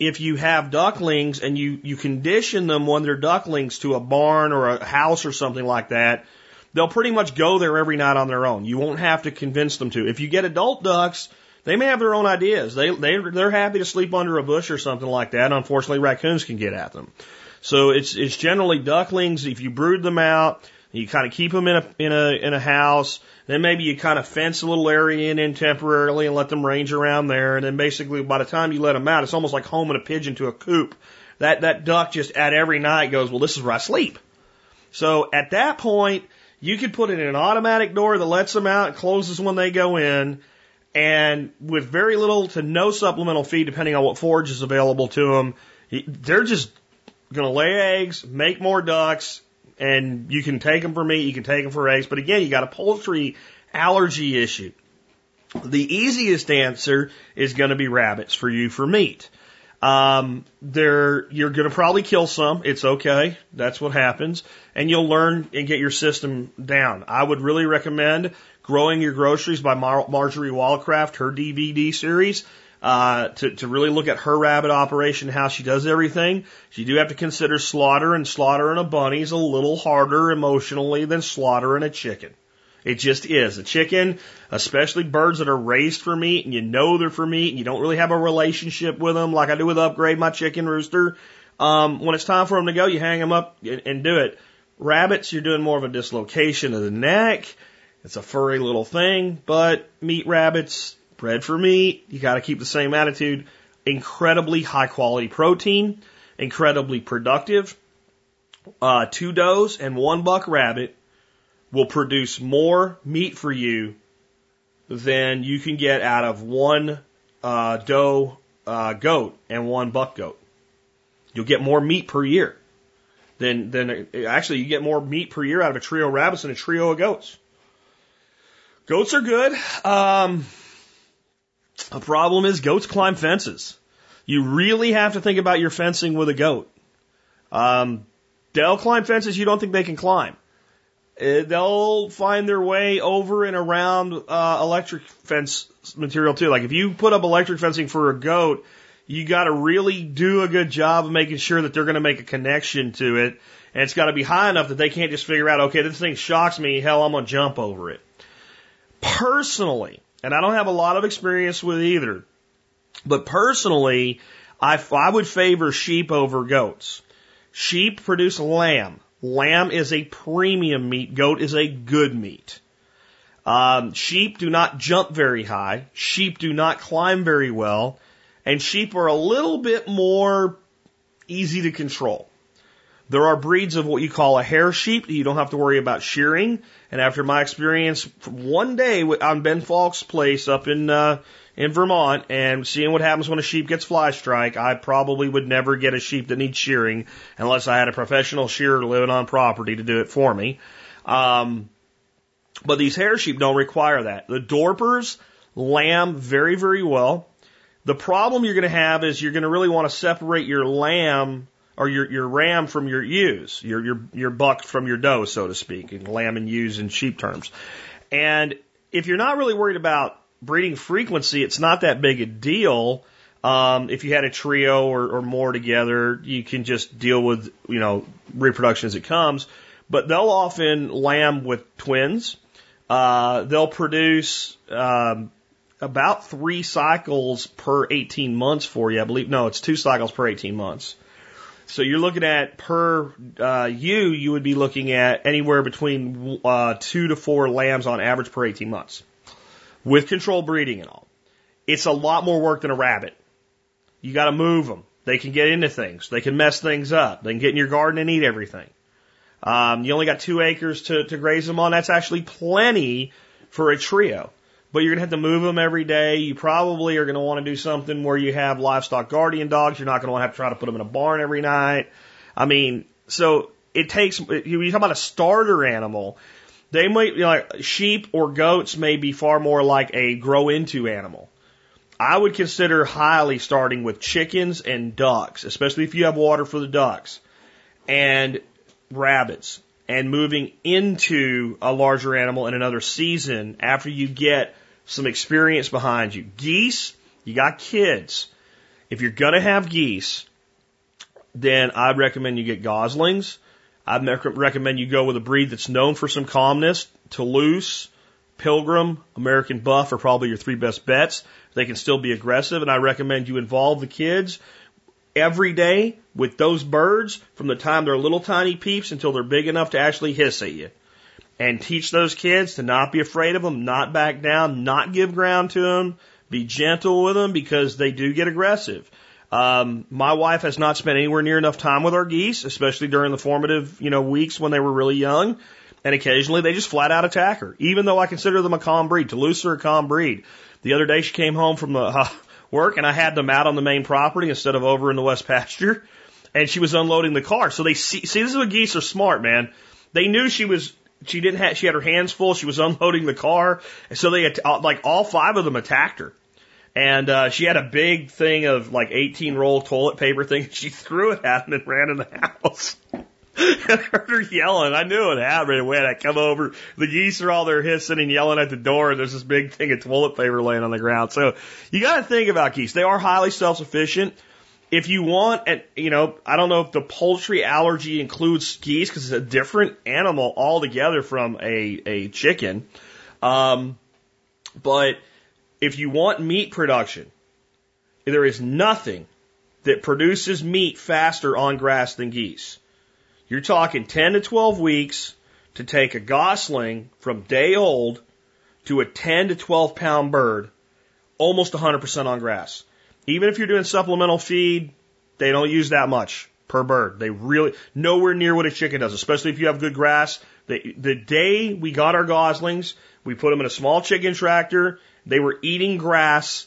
[SPEAKER 2] If you have ducklings and you, you condition them when they're ducklings to a barn or a house or something like that, they'll pretty much go there every night on their own. You won't have to convince them to. If you get adult ducks, they may have their own ideas. They they they're happy to sleep under a bush or something like that. Unfortunately, raccoons can get at them. So it's it's generally ducklings. If you brood them out, you kind of keep them in a in a in a house. Then maybe you kind of fence a little area in, in temporarily and let them range around there. And then basically, by the time you let them out, it's almost like homing a pigeon to a coop. That that duck just at every night goes, well, this is where I sleep. So at that point, you could put in an automatic door that lets them out and closes when they go in and with very little to no supplemental feed, depending on what forage is available to them, they're just going to lay eggs, make more ducks, and you can take them for meat, you can take them for eggs. But again, you got a poultry allergy issue. The easiest answer is going to be rabbits for you for meat. Um, you're going to probably kill some. It's okay. That's what happens. And you'll learn and get your system down. I would really recommend Growing Your Groceries by Mar- Marjory Wildcraft, her DVD series, uh, to, to really look at her rabbit operation, how she does everything. You do have to consider slaughter, and slaughtering a bunny is a little harder emotionally than slaughtering a chicken. It just is. A chicken, especially birds that are raised for meat and you know they're for meat and you don't really have a relationship with them like I do with Upgrade My Chicken Rooster. Um, when it's time for them to go, you hang them up and, and do it. Rabbits, you're doing more of a dislocation of the neck It's a furry little thing, but meat rabbits, bred for meat, you got to keep the same attitude. Incredibly high quality protein, incredibly productive. Uh, two does and one buck rabbit will produce more meat for you than you can get out of one uh, doe uh, goat and one buck goat. You'll get more meat per year than than actually you get more meat per year out of a trio of rabbits than a trio of goats. Goats are good. Um, a problem is goats climb fences. You really have to think about your fencing with a goat. Um, they'll climb fences you don't think they can climb. Uh, they'll find their way over and around uh, electric fence material too. Like if you put up electric fencing for a goat, you got to really do a good job of making sure that they're going to make a connection to it, and it's got to be high enough that they can't just figure out, okay, this thing shocks me, hell, I'm going to jump over it. Personally, and I don't have a lot of experience with either, but personally, I, I would favor sheep over goats. Sheep produce lamb. Lamb is a premium meat. Goat is a good meat. Um, sheep do not jump very high. Sheep do not climb very well. And sheep are a little bit more easy to control. There are breeds of what you call a hair sheep that you don't have to worry about shearing. And after my experience one day on Ben Falk's place up in uh, in Vermont and seeing what happens when a sheep gets fly strike, I probably would never get a sheep that needs shearing unless I had a professional shearer living on property to do it for me. Um, but these hair sheep don't require that. The Dorpers lamb very, very well. The problem you're going to have is you're going to really want to separate your lamb or your, your ram from your ewes, your, your, your buck from your doe, so to speak, and lamb and ewes in sheep terms. And if you're not really worried about breeding frequency, it's not that big a deal. Um, if you had a trio or, or more together, you can just deal with, you know, reproduction as it comes. But they'll often lamb with twins. Uh, they'll produce, um, about three cycles per 18 months for you. I believe, no, it's two cycles per 18 months. So you're looking at per uh, ewe, you would be looking at anywhere between uh, two to four lambs on average per 18 months with controlled breeding and all. It's a lot more work than a rabbit. You got to move them. They can get into things. They can mess things up. They can get in your garden and eat everything. Um, you only got two acres to, to graze them on. That's actually plenty for a trio. But you're going to have to move them every day. You probably are going to want to do something where you have livestock guardian dogs. You're not going to have to try to put them in a barn every night. I mean, so it takes, you talk about a starter animal, they might be like sheep or goats may be far more like a grow into animal. I would consider highly starting with chickens and ducks, especially if you have water for the ducks, and rabbits, and moving into a larger animal in another season after you get some experience behind you. Geese, you got kids. If you're gonna have geese, then I'd recommend you get goslings I'd recommend you go with a breed that's known for some calmness. Toulouse, Pilgrim, American Buff are probably your three best bets. They can still be aggressive, and I recommend you involve the kids every day with those birds from the time they're little tiny peeps until they're big enough to actually hiss at you. And teach those kids to not be afraid of them, not back down, not give ground to them, be gentle with them because they do get aggressive. Um, my wife has not spent anywhere near enough time with our geese, especially during the formative, you know, weeks when they were really young. And occasionally they just flat out attack her, even though I consider them a calm breed. Toulouse are a calm breed. The other day she came home from the uh, work and I had them out on the main property instead of over in the west pasture. And she was unloading the car. So they see, see, this is what geese are smart, man. They knew she was, she didn't have, she had her hands full. She was unloading the car. And so they, like all five of them attacked her. And uh, she had a big thing of like 18 roll toilet paper thing. She threw it at him and ran in the house. and I heard her yelling. I knew it happened when I come over. The geese are all there hissing and yelling at the door. And there's this big thing of toilet paper laying on the ground. So you got to think about geese. They are highly self-sufficient. If you want, and you know, I don't know if the poultry allergy includes geese because it's a different animal altogether from a a chicken. Um, but if you want meat production, there is nothing that produces meat faster on grass than geese. You're talking 10 to 12 weeks to take a gosling from day old to a 10 to 12 pound bird, almost 100% on grass. Even if you're doing supplemental feed, they don't use that much per bird. They really, nowhere near what a chicken does, especially if you have good grass. The, the day we got our goslings, we put them in a small chicken tractor. They were eating grass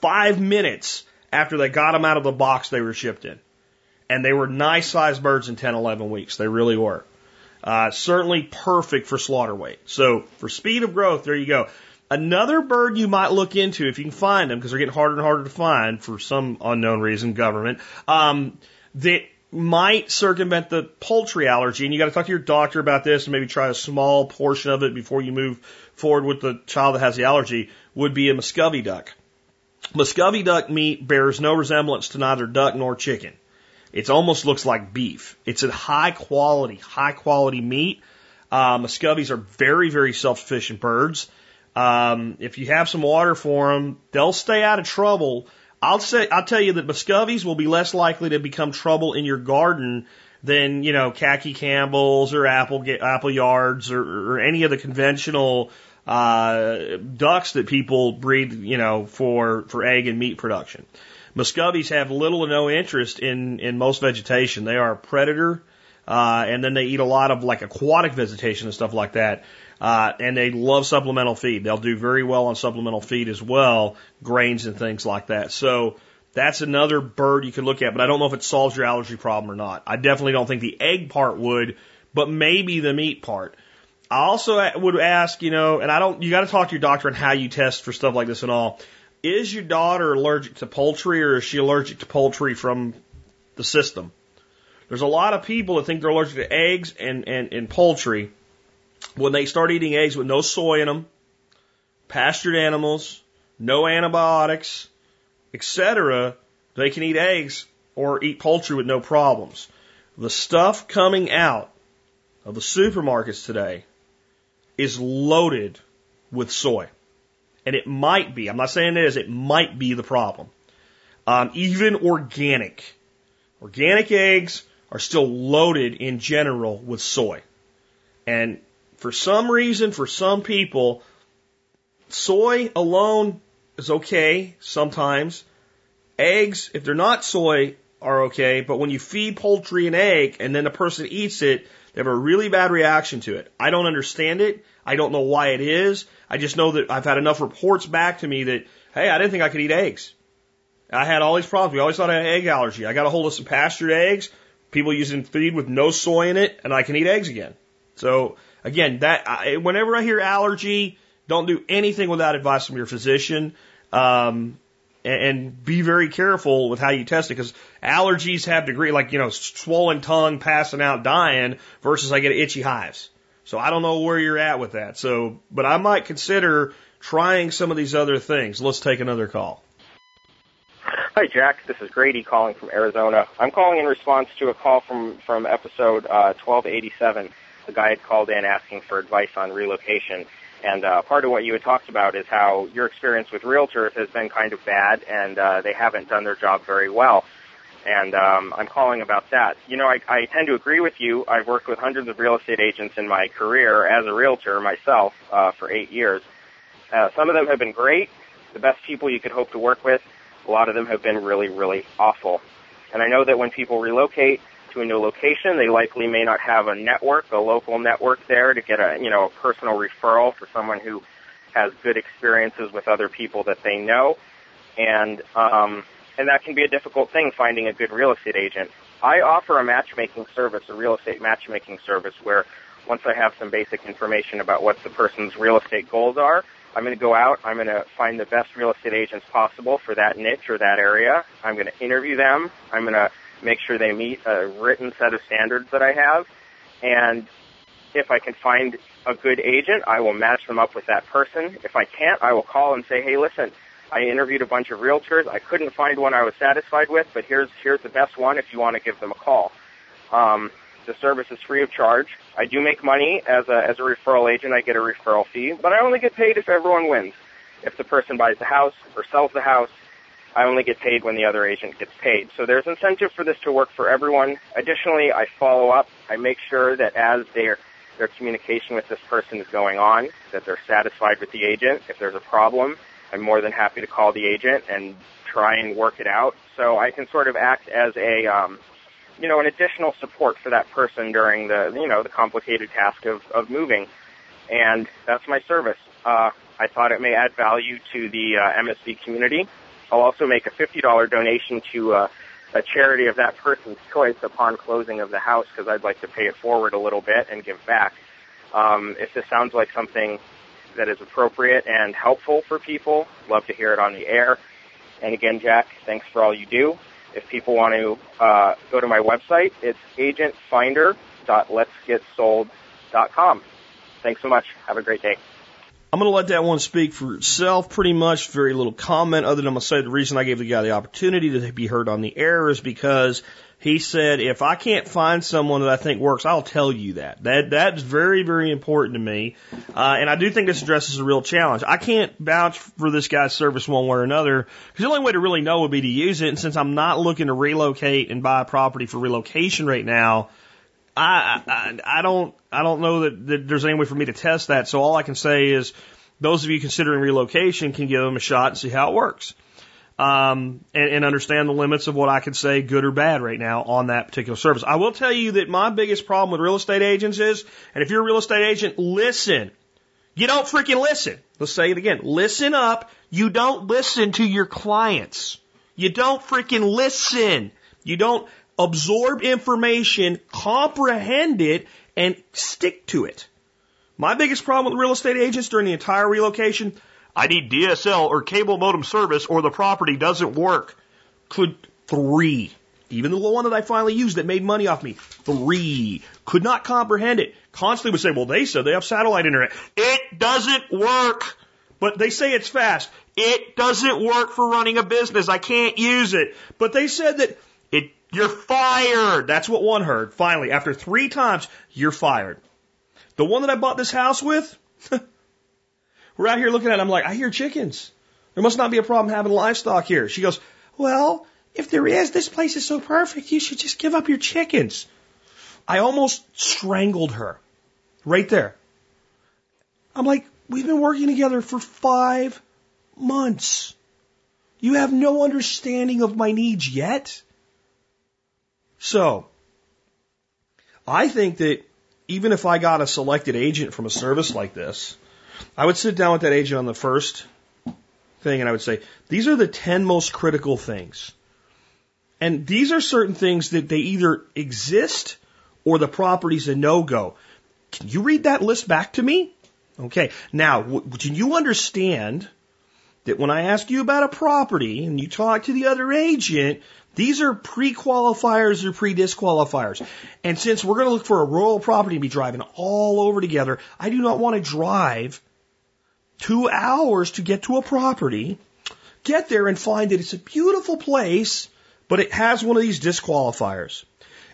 [SPEAKER 2] five minutes after they got them out of the box they were shipped in. And they were nice sized birds in 10, 11 weeks. They really were. Uh, certainly perfect for slaughter weight. So for speed of growth, there you go. Another bird you might look into if you can find them, because they're getting harder and harder to find for some unknown reason, government, um, that might circumvent the poultry allergy. And you got to talk to your doctor about this and maybe try a small portion of it before you move forward with the child that has the allergy, would be a Muscovy duck. Muscovy duck meat bears no resemblance to neither duck nor chicken. It almost looks like beef. It's a high quality, high quality meat. Uh, Muscovies are very, very self-sufficient birds. Um, if you have some water for them, they'll stay out of trouble. I'll say, I'll tell you that Muscovies will be less likely to become trouble in your garden than, you know, khaki Campbells or apple, Appleyards or, or any of the conventional, uh, ducks that people breed, you know, for, for egg and meat production. Muscovies have little or no interest in, in most vegetation. They are a predator, uh, and then they eat a lot of like aquatic vegetation and stuff like that. Uh, and they love supplemental feed. They'll do very well on supplemental feed as well, grains and things like that. So that's another bird you could look at, but I don't know if it solves your allergy problem or not. I definitely don't think the egg part would, but maybe the meat part. I also would ask, you know, and I don't, you got to talk to your doctor on how you test for stuff like this and all. Is your daughter allergic to poultry or is she allergic to poultry from the system? There's a lot of people that think they're allergic to eggs and, and, and poultry. When they start eating eggs with no soy in them, pastured animals, no antibiotics, etc., they can eat eggs or eat poultry with no problems. The stuff coming out of the supermarkets today is loaded with soy. And it might be, I'm not saying it is, it might be the problem. Um, even organic. Organic eggs are still loaded in general with soy. And for some reason, for some people, soy alone is okay sometimes. Eggs, if they're not soy, are okay. But when you feed poultry an egg and then the person eats it, they have a really bad reaction to it. I don't understand it. I don't know why it is. I just know that I've had enough reports back to me that, hey, I didn't think I could eat eggs. I had all these problems. We always thought I had egg allergy. I got a hold of some pastured eggs, people using feed with no soy in it, and I can eat eggs again. So again, that I, whenever I hear allergy, don't do anything without advice from your physician. Um, and, and be very careful with how you test it because allergies have degree like you know swollen tongue, passing out, dying versus I get itchy hives. So I don't know where you're at with that. So, but I might consider trying some of these other things. Let's take another call.
[SPEAKER 6] Hi, Jack. This is Grady calling from Arizona. I'm calling in response to a call from from episode uh, 1287. The guy had called in asking for advice on relocation. And uh, part of what you had talked about is how your experience with realtors has been kind of bad, and uh, they haven't done their job very well. And um, I'm calling about that. You know, I, I tend to agree with you. I've worked with hundreds of real estate agents in my career as a realtor myself uh, for eight years. Uh, some of them have been great, the best people you could hope to work with. A lot of them have been really, really awful. And I know that when people relocate, to a new location. They likely may not have a network, a local network there to get a, you know, a personal referral for someone who has good experiences with other people that they know. And, um, and that can be a difficult thing finding a good real estate agent. I offer a matchmaking service, a real estate matchmaking service where once I have some basic information about what the person's real estate goals are, I'm going to go out, I'm going to find the best real estate agents possible for that niche or that area. I'm going to interview them. I'm going to make sure they meet a written set of standards that I have. And if I can find a good agent, I will match them up with that person. If I can't, I will call and say, hey, listen, I interviewed a bunch of realtors. I couldn't find one I was satisfied with, but here's here's the best one if you want to give them a call. Um, the service is free of charge. I do make money as a as a referral agent. I get a referral fee, but I only get paid if everyone wins. If the person buys the house or sells the house, I only get paid when the other agent gets paid. So there's incentive for this to work for everyone. Additionally, I follow up. I make sure that as they're their communication with this person is going on, that they're satisfied with the agent. If there's a problem, I'm more than happy to call the agent and try and work it out. So I can sort of act as a, um, you know, an additional support for that person during the, you know, the complicated task of, of moving. And that's my service. Uh, I thought it may add value to the uh, MSB community. I'll also make a $50 donation to uh, a charity of that person's choice upon closing of the house because I'd like to pay it forward a little bit and give back. Um, if this sounds like something that is appropriate and helpful for people, love to hear it on the air. And again, Jack, thanks for all you do. If people want to uh, go to my website, it's agentfinder.letsgetsold.com. Thanks so much. Have a great day.
[SPEAKER 2] I'm going to let that one speak for itself pretty much. Very little comment other than I'm going to say the reason I gave the guy the opportunity to be heard on the air is because he said, if I can't find someone that I think works, I'll tell you that. That That's very, very important to me. Uh, and I do think this addresses a real challenge. I can't vouch for this guy's service one way or another because the only way to really know would be to use it. And since I'm not looking to relocate and buy a property for relocation right now, I, I, don't, I don't know that, that there's any way for me to test that. So all I can say is those of you considering relocation can give them a shot and see how it works. Um, and, and understand the limits of what I can say good or bad right now on that particular service. I will tell you that my biggest problem with real estate agents is, and if you're a real estate agent, listen. You don't freaking listen. Let's say it again. Listen up. You don't listen to your clients. You don't freaking listen. You don't absorb information, comprehend it, and stick to it. My biggest problem with real estate agents during the entire relocation, I need DSL or cable modem service or the property doesn't work. Could three. Even the one that I finally used that made money off me, three. Could not comprehend it. Constantly would say, well, they said they have satellite internet. It doesn't work. But they say it's fast. It doesn't work for running a business. I can't use it. But they said that you're fired. That's what one heard. Finally, after three times, you're fired. The one that I bought this house with, we're out here looking at it. I'm like, I hear chickens. There must not be a problem having livestock here. She goes, well, if there is, this place is so perfect. You should just give up your chickens. I almost strangled her right there. I'm like, we've been working together for five months. You have no understanding of my needs yet. So, I think that even if I got a selected agent from a service like this, I would sit down with that agent on the first thing and I would say, these are the 10 most critical things. And these are certain things that they either exist or the property's a no-go. Can you read that list back to me? Okay. Now, do you understand that when I ask you about a property and you talk to the other agent, these are pre-qualifiers or pre-disqualifiers. And since we're going to look for a rural property and be driving all over together, I do not want to drive two hours to get to a property, get there and find that it's a beautiful place, but it has one of these disqualifiers.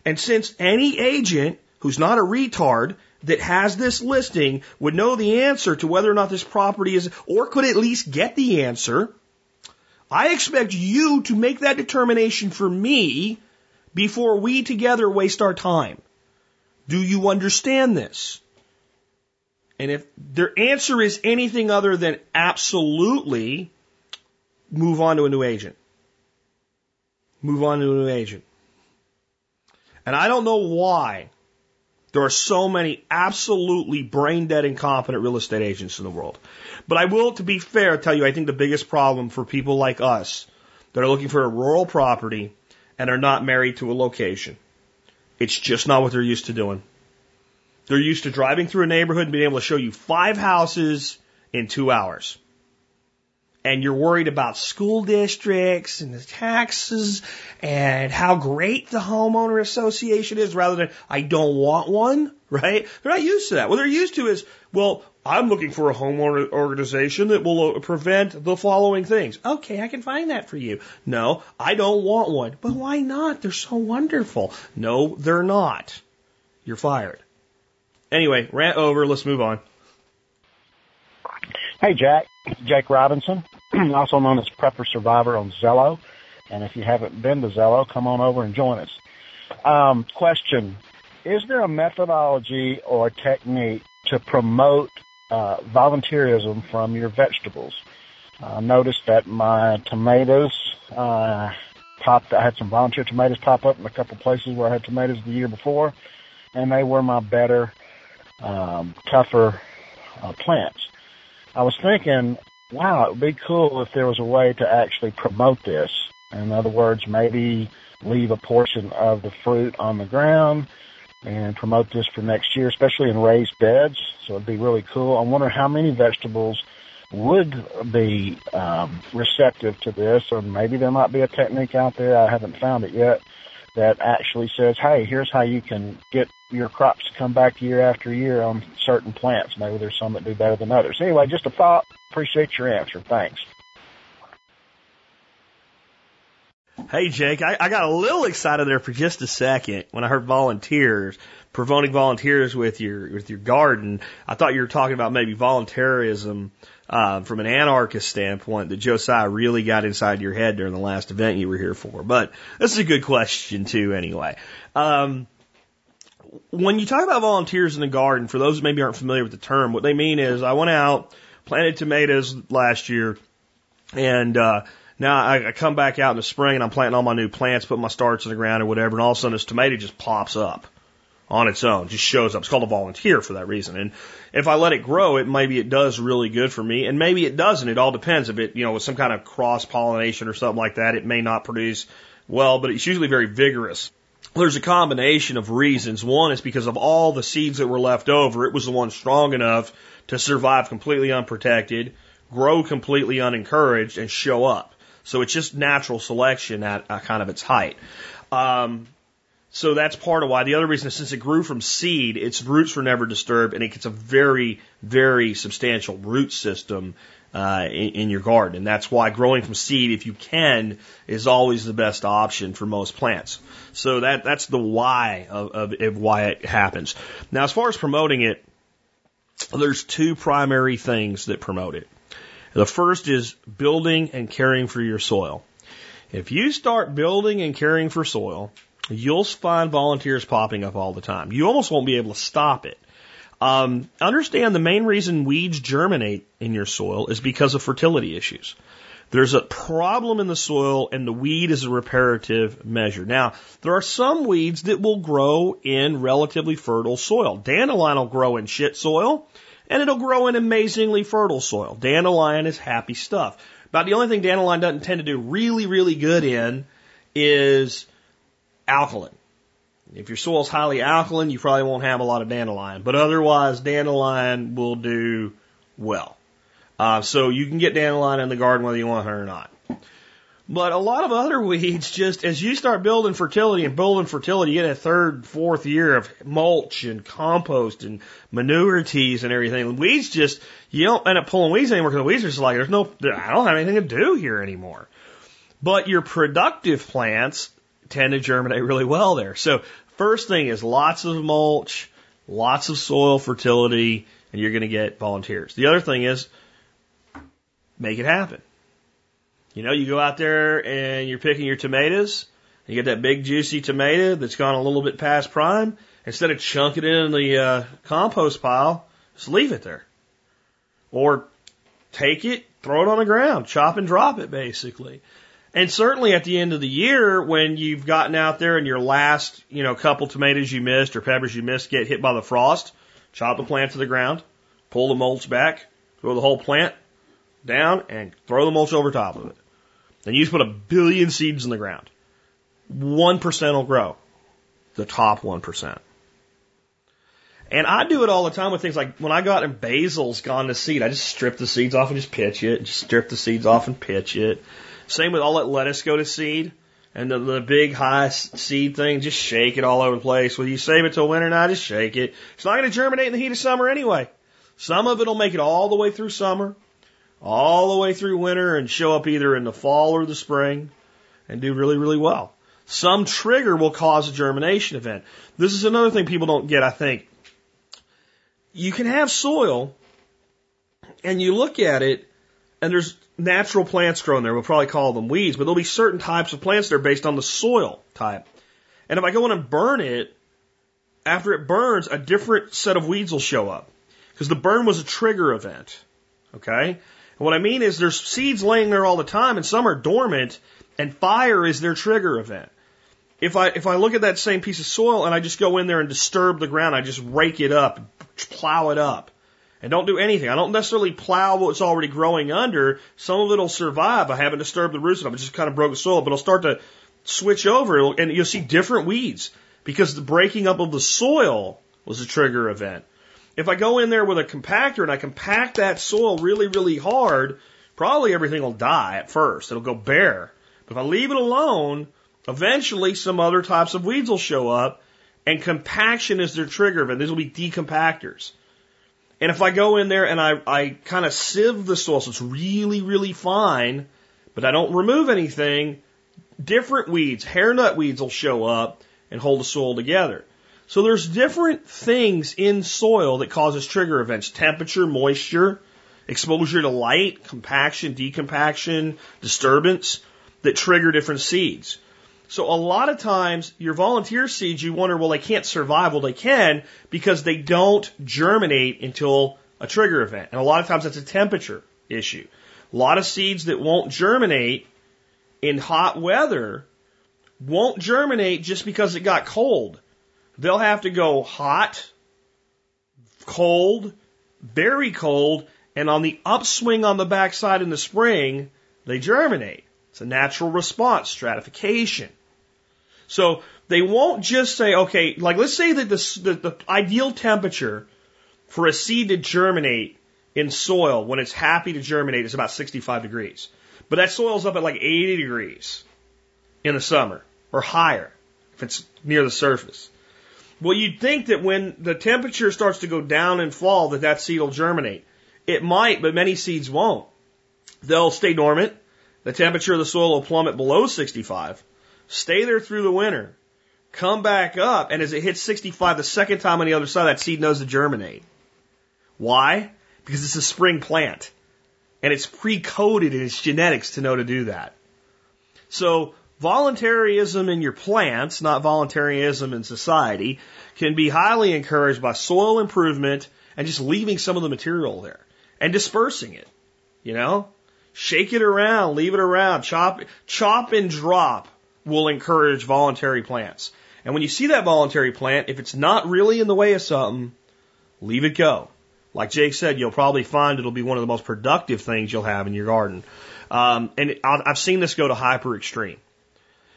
[SPEAKER 2] And since any agent who's not a retard that has this listing would know the answer to whether or not this property is, or could at least get the answer, I expect you to make that determination for me before we together waste our time. Do you understand this? And if their answer is anything other than absolutely, move on to a new agent. Move on to a new agent. And I don't know why there are so many absolutely brain dead incompetent real estate agents in the world. But I will, to be fair, tell you, I think the biggest problem for people like us that are looking for a rural property and are not married to a location, it's just not what they're used to doing. They're used to driving through a neighborhood and being able to show you five houses in two hours. And you're worried about school districts and the taxes and how great the homeowner association is rather than I don't want one, right? They're not used to that. What they're used to is, well, I'm looking for a homeowner organization that will uh, prevent the following things. Okay, I can find that for you. No, I don't want one. But why not? They're so wonderful. No, they're not. You're fired. Anyway, rant over. Let's move on.
[SPEAKER 7] Hey, Jack. Jake Robinson, also known as Prepper Survivor on Zello. And if you haven't been to Zello, come on over and join us. Um, question is there a methodology or technique to promote uh, volunteerism from your vegetables? I noticed that my tomatoes uh, popped. I had some volunteer tomatoes pop up in a couple places where I had tomatoes the year before, and they were my better, um, tougher uh, plants. I was thinking, wow, it would be cool if there was a way to actually promote this. In other words, maybe leave a portion of the fruit on the ground and promote this for next year, especially in raised beds. So it'd be really cool. I wonder how many vegetables would be um, receptive to this, or maybe there might be a technique out there. I haven't found it yet that actually says, "Hey, here's how you can get your crops to come back year after year on certain plants." Maybe there's some that do better than others. Anyway, just a thought. Appreciate your answer. Thanks.
[SPEAKER 2] Hey, Jake, I, I got a little excited there for just a second when I heard volunteers, promoting volunteers with your with your garden. I thought you were talking about maybe volunteerism uh, from an anarchist standpoint that Josiah really got inside your head during the last event you were here for. But this is a good question too, anyway. Um, when you talk about volunteers in the garden, for those who maybe aren't familiar with the term, what they mean is I went out, planted tomatoes last year, and uh, now I, I come back out in the spring and I'm planting all my new plants, put my starts in the ground or whatever, and all of a sudden this tomato just pops up on its own, It just shows up. It's called a volunteer for that reason. And if I let it grow, it maybe it does really good for me, and maybe it doesn't. It all depends. If it, you know, with some kind of cross pollination or something like that, it may not produce well, but it's usually very vigorous. There's a combination of reasons. One is because of all the seeds that were left over, it was the one strong enough to survive completely unprotected, grow completely unencouraged, and show up. So it's just natural selection at, kind of its height. Um, so that's part of why. The other reason is since it grew from seed, its roots were never disturbed, and it gets a very, very substantial root system uh, in, in your garden. And that's why growing from seed, if you can, is always the best option for most plants. So that that's the why of, of, of why it happens. Now, as far as promoting it, there's two primary things that promote it. The first is building and caring for your soil. If you start building and caring for soil, you'll find volunteers popping up all the time. You almost won't be able to stop it. Um, understand the main reason weeds germinate in your soil is because of fertility issues. There's a problem in the soil and the weed is a reparative measure. Now, there are some weeds that will grow in relatively fertile soil. Dandelion will grow in shit soil and it'll grow in amazingly fertile soil. Dandelion is happy stuff. About the only thing dandelion doesn't tend to do really, really good in is alkaline. If your soil's highly alkaline, you probably won't have a lot of dandelion, but otherwise dandelion will do well. Uh, so you can get dandelion in the garden whether you want it or not. But a lot of other weeds, just as you start building fertility and building fertility, you get a third, fourth year of mulch and compost and manure teas and everything. Weeds just, you don't end up pulling weeds anymore because the weeds are just like, there's no, I don't have anything to do here anymore. But your productive plants tend to germinate really well there. So first thing is lots of mulch, lots of soil fertility, and you're going to get volunteers. The other thing is make it happen. You know, you go out there and you're picking your tomatoes, and you get that big juicy tomato that's gone a little bit past prime. Instead of chunking it in the uh, compost pile, just leave it there. Or take it, throw it on the ground, chop and drop it basically. And certainly at the end of the year, when you've gotten out there and your last, you know, couple tomatoes you missed or peppers you missed get hit by the frost, chop the plant to the ground, pull the mulch back, throw the whole plant down, and throw the mulch over top of it. Then you just put a billion seeds in the ground. 1% will grow. The top 1%. And I do it all the time with things like when I go out and basil's gone to seed, I just strip the seeds off and just pitch it. Just strip the seeds off and pitch it. Same with all let lettuce go to seed. And the, the big high seed thing, just shake it all over the place. Well, you save it till winter now, just shake it. It's not going to germinate in the heat of summer anyway. Some of it will make it all the way through summer, all the way through winter, and show up either in the fall or the spring and do really, really well. Some trigger will cause a germination event. This is another thing people don't get, I think. You can have soil, and you look at it, and there's natural plants growing there. We'll probably call them weeds, but there'll be certain types of plants there based on the soil type. And if I go in and burn it, after it burns, a different set of weeds will show up. Because the burn was a trigger event. Okay? And what I mean is there's seeds laying there all the time and some are dormant and fire is their trigger event. If I, if I look at that same piece of soil and I just go in there and disturb the ground, I just rake it up, plow it up, and don't do anything. I don't necessarily plow what's already growing under. Some of it'll survive. I haven't disturbed the roots enough. I just kind of broke the soil, but it'll start to switch over and you'll see different weeds because the breaking up of the soil was a trigger event. If I go in there with a compactor and I compact that soil really, really hard, probably everything will die at first. It'll go bare. But if I leave it alone, eventually some other types of weeds will show up and compaction is their trigger event. These will be decompactors. And if I go in there and I, I kind of sieve the soil so it's really, really fine, but I don't remove anything, different weeds, hairnut weeds will show up and hold the soil together. So there's different things in soil that causes trigger events. Temperature, moisture, exposure to light, compaction, decompaction, disturbance that trigger different seeds. So a lot of times your volunteer seeds, you wonder, well, they can't survive. Well, they can because they don't germinate until a trigger event. And a lot of times that's a temperature issue. A lot of seeds that won't germinate in hot weather won't germinate just because it got cold. They'll have to go hot, cold, very cold, and on the upswing on the backside in the spring, they germinate. It's a natural response, stratification. So they won't just say, okay, like let's say that the, the, the ideal temperature for a seed to germinate in soil when it's happy to germinate is about 65 degrees. But that soil's up at like 80 degrees in the summer or higher if it's near the surface. Well, you'd think that when the temperature starts to go down and fall that that seed will germinate. It might, but many seeds won't. They'll stay dormant. The temperature of the soil will plummet below 65 stay there through the winter, come back up, and as it hits 65 the second time on the other side, that seed knows to germinate. Why? Because it's a spring plant. And it's pre-coded in its genetics to know to do that. So, voluntarism in your plants, not voluntarism in society, can be highly encouraged by soil improvement and just leaving some of the material there and dispersing it. You know? Shake it around, leave it around, chop, chop and drop will encourage voluntary plants. And when you see that voluntary plant, if it's not really in the way of something, leave it go. Like Jake said, you'll probably find it'll be one of the most productive things you'll have in your garden. Um, and I've seen this go to hyper extreme.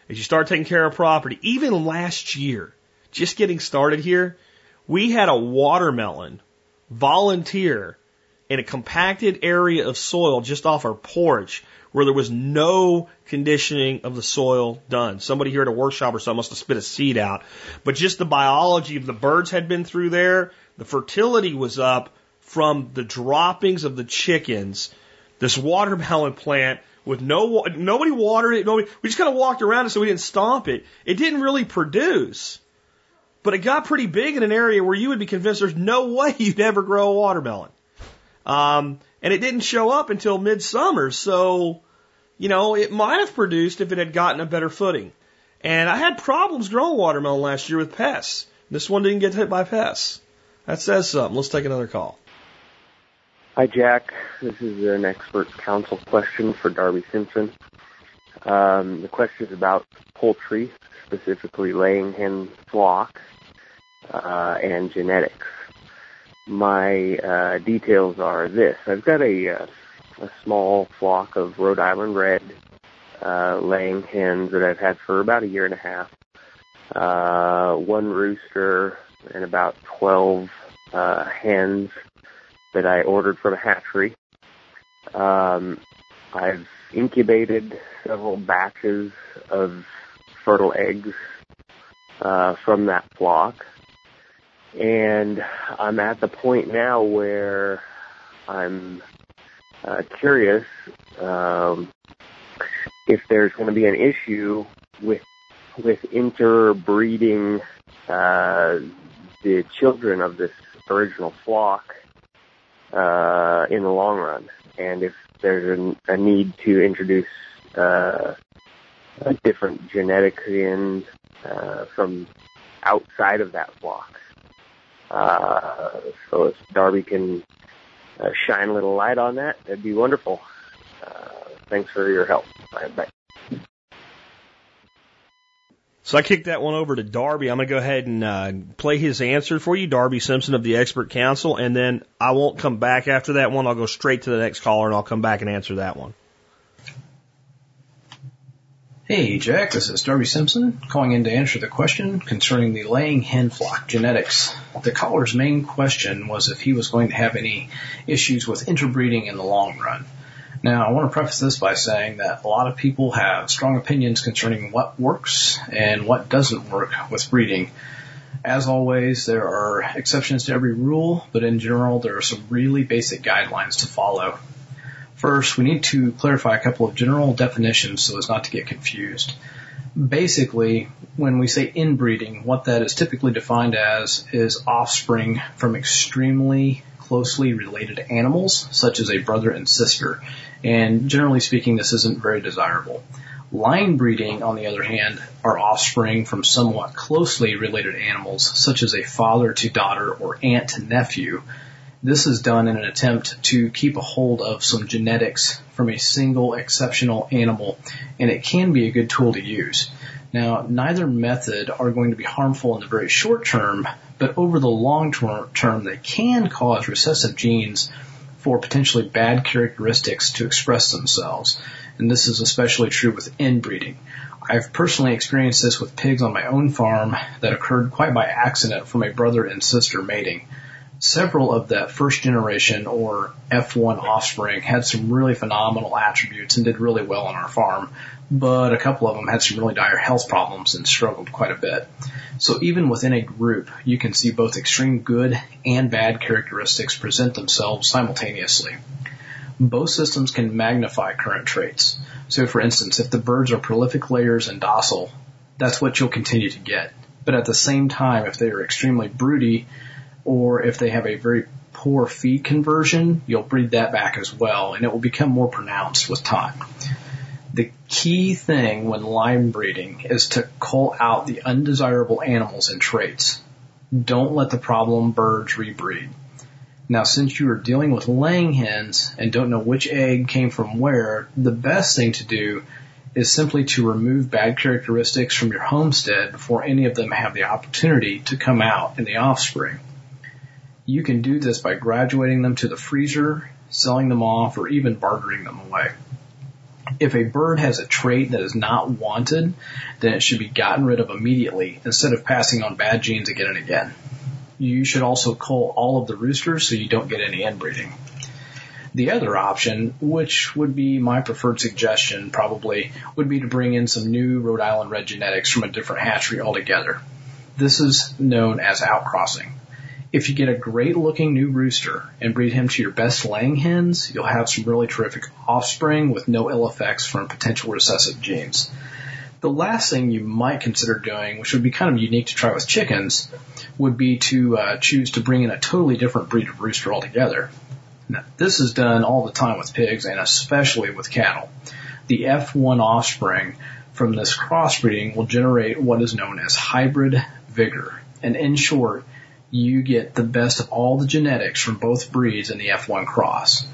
[SPEAKER 2] As you start taking care of property, even last year, just getting started here, we had a watermelon volunteer in a compacted area of soil just off our porch where there was no conditioning of the soil done. Somebody here at a workshop or something must have spit a seed out. But just the biology of the birds had been through there. The fertility was up from the droppings of the chickens. This watermelon plant with no nobody watered it. Nobody, we just kind of walked around it so we didn't stomp it. It didn't really produce, but it got pretty big in an area where you would be convinced there's no way you'd ever grow a watermelon. Um, and it didn't show up until midsummer. So, you know, it might have produced if it had gotten a better footing. And I had problems growing watermelon last year with pests. This one didn't get hit by pests. That says something. Let's take another call.
[SPEAKER 8] Hi, Jack. This is an expert council question for Darby Simpson. Um, the question is about poultry, specifically laying hen flock uh, and genetics my uh, details are this. I've got a, uh, a small flock of Rhode Island red uh, laying hens that I've had for about a year and a half. Uh, one rooster and about 12 uh, hens that I ordered from a hatchery. Um, I've incubated several batches of fertile eggs uh, from that flock. And I'm at the point now where I'm uh, curious um, if there's going to be an issue with with interbreeding uh, the children of this original flock uh, in the long run, and if there's a, a need to introduce uh, different genetic in uh, from outside of that flock. Uh, so if Darby can uh, shine a little light on that, that'd be wonderful. Uh, thanks for your help. Bye. Bye.
[SPEAKER 2] So I kicked that one over to Darby. I'm going to go ahead and uh, play his answer for you, Darby Simpson of the Expert Council, and then I won't come back after that one. I'll go straight to the next caller and I'll come back and answer that one.
[SPEAKER 9] Hey, Jack, this is Darby Simpson calling in to answer the question concerning the laying hen flock genetics. The caller's main question was if he was going to have any issues with interbreeding in the long run. Now, I want to preface this by saying that a lot of people have strong opinions concerning what works and what doesn't work with breeding. As always, there are exceptions to every rule, but in general, there are some really basic guidelines to follow. First, we need to clarify a couple of general definitions so as not to get confused. Basically, when we say inbreeding, what that is typically defined as is offspring from extremely closely related animals, such as a brother and sister, and generally speaking, this isn't very desirable. Line breeding, on the other hand, are offspring from somewhat closely related animals, such as a father to daughter or aunt to nephew. This is done in an attempt to keep a hold of some genetics from a single exceptional animal, and it can be a good tool to use. Now, neither method are going to be harmful in the very short term, but over the long term, they can cause recessive genes for potentially bad characteristics to express themselves. And this is especially true with inbreeding. I've personally experienced this with pigs on my own farm that occurred quite by accident from a brother and sister mating. Several of that first generation or F1 offspring had some really phenomenal attributes and did really well on our farm, but a couple of them had some really dire health problems and struggled quite a bit. So even within a group, you can see both extreme good and bad characteristics present themselves simultaneously. Both systems can magnify current traits. So for instance, if the birds are prolific layers and docile, that's what you'll continue to get. But at the same time, if they are extremely broody, or if they have a very poor feed conversion, you'll breed that back as well, and it will become more pronounced with time. The key thing when line breeding is to cull out the undesirable animals and traits. Don't let the problem birds rebreed. Now, since you are dealing with laying hens and don't know which egg came from where, the best thing to do is simply to remove bad characteristics from your homestead before any of them have the opportunity to come out in the offspring. You can do this by graduating them to the freezer, selling them off, or even bartering them away if a bird has a trait that is not wanted, then it should be gotten rid of immediately instead of passing on bad genes again and again. You should also cull all of the roosters so you don't get any inbreeding. The other option, which would be my preferred suggestion probably, would be to bring in some new Rhode Island red genetics from a different hatchery altogether. This is known as outcrossing. If you get a great looking new rooster and breed him to your best laying hens, you'll have some really terrific offspring with no ill effects from potential recessive genes. The last thing you might consider doing, which would be kind of unique to try with chickens, would be to uh, choose to bring in a totally different breed of rooster altogether. Now, this is done all the time with pigs and especially with cattle. The F1 offspring from this crossbreeding will generate what is known as hybrid vigor. And in short, you get the best of all the genetics from both breeds in the F1 cross.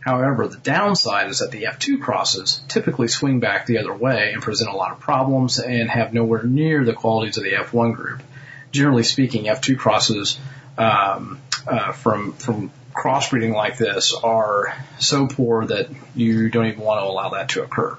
[SPEAKER 9] However, the downside is that the F2 crosses typically swing back the other way and present a lot of problems and have nowhere near the qualities of the F1 group. Generally speaking, F2 crosses um, uh, from from crossbreeding like this are so poor that you don't even want to allow that to occur.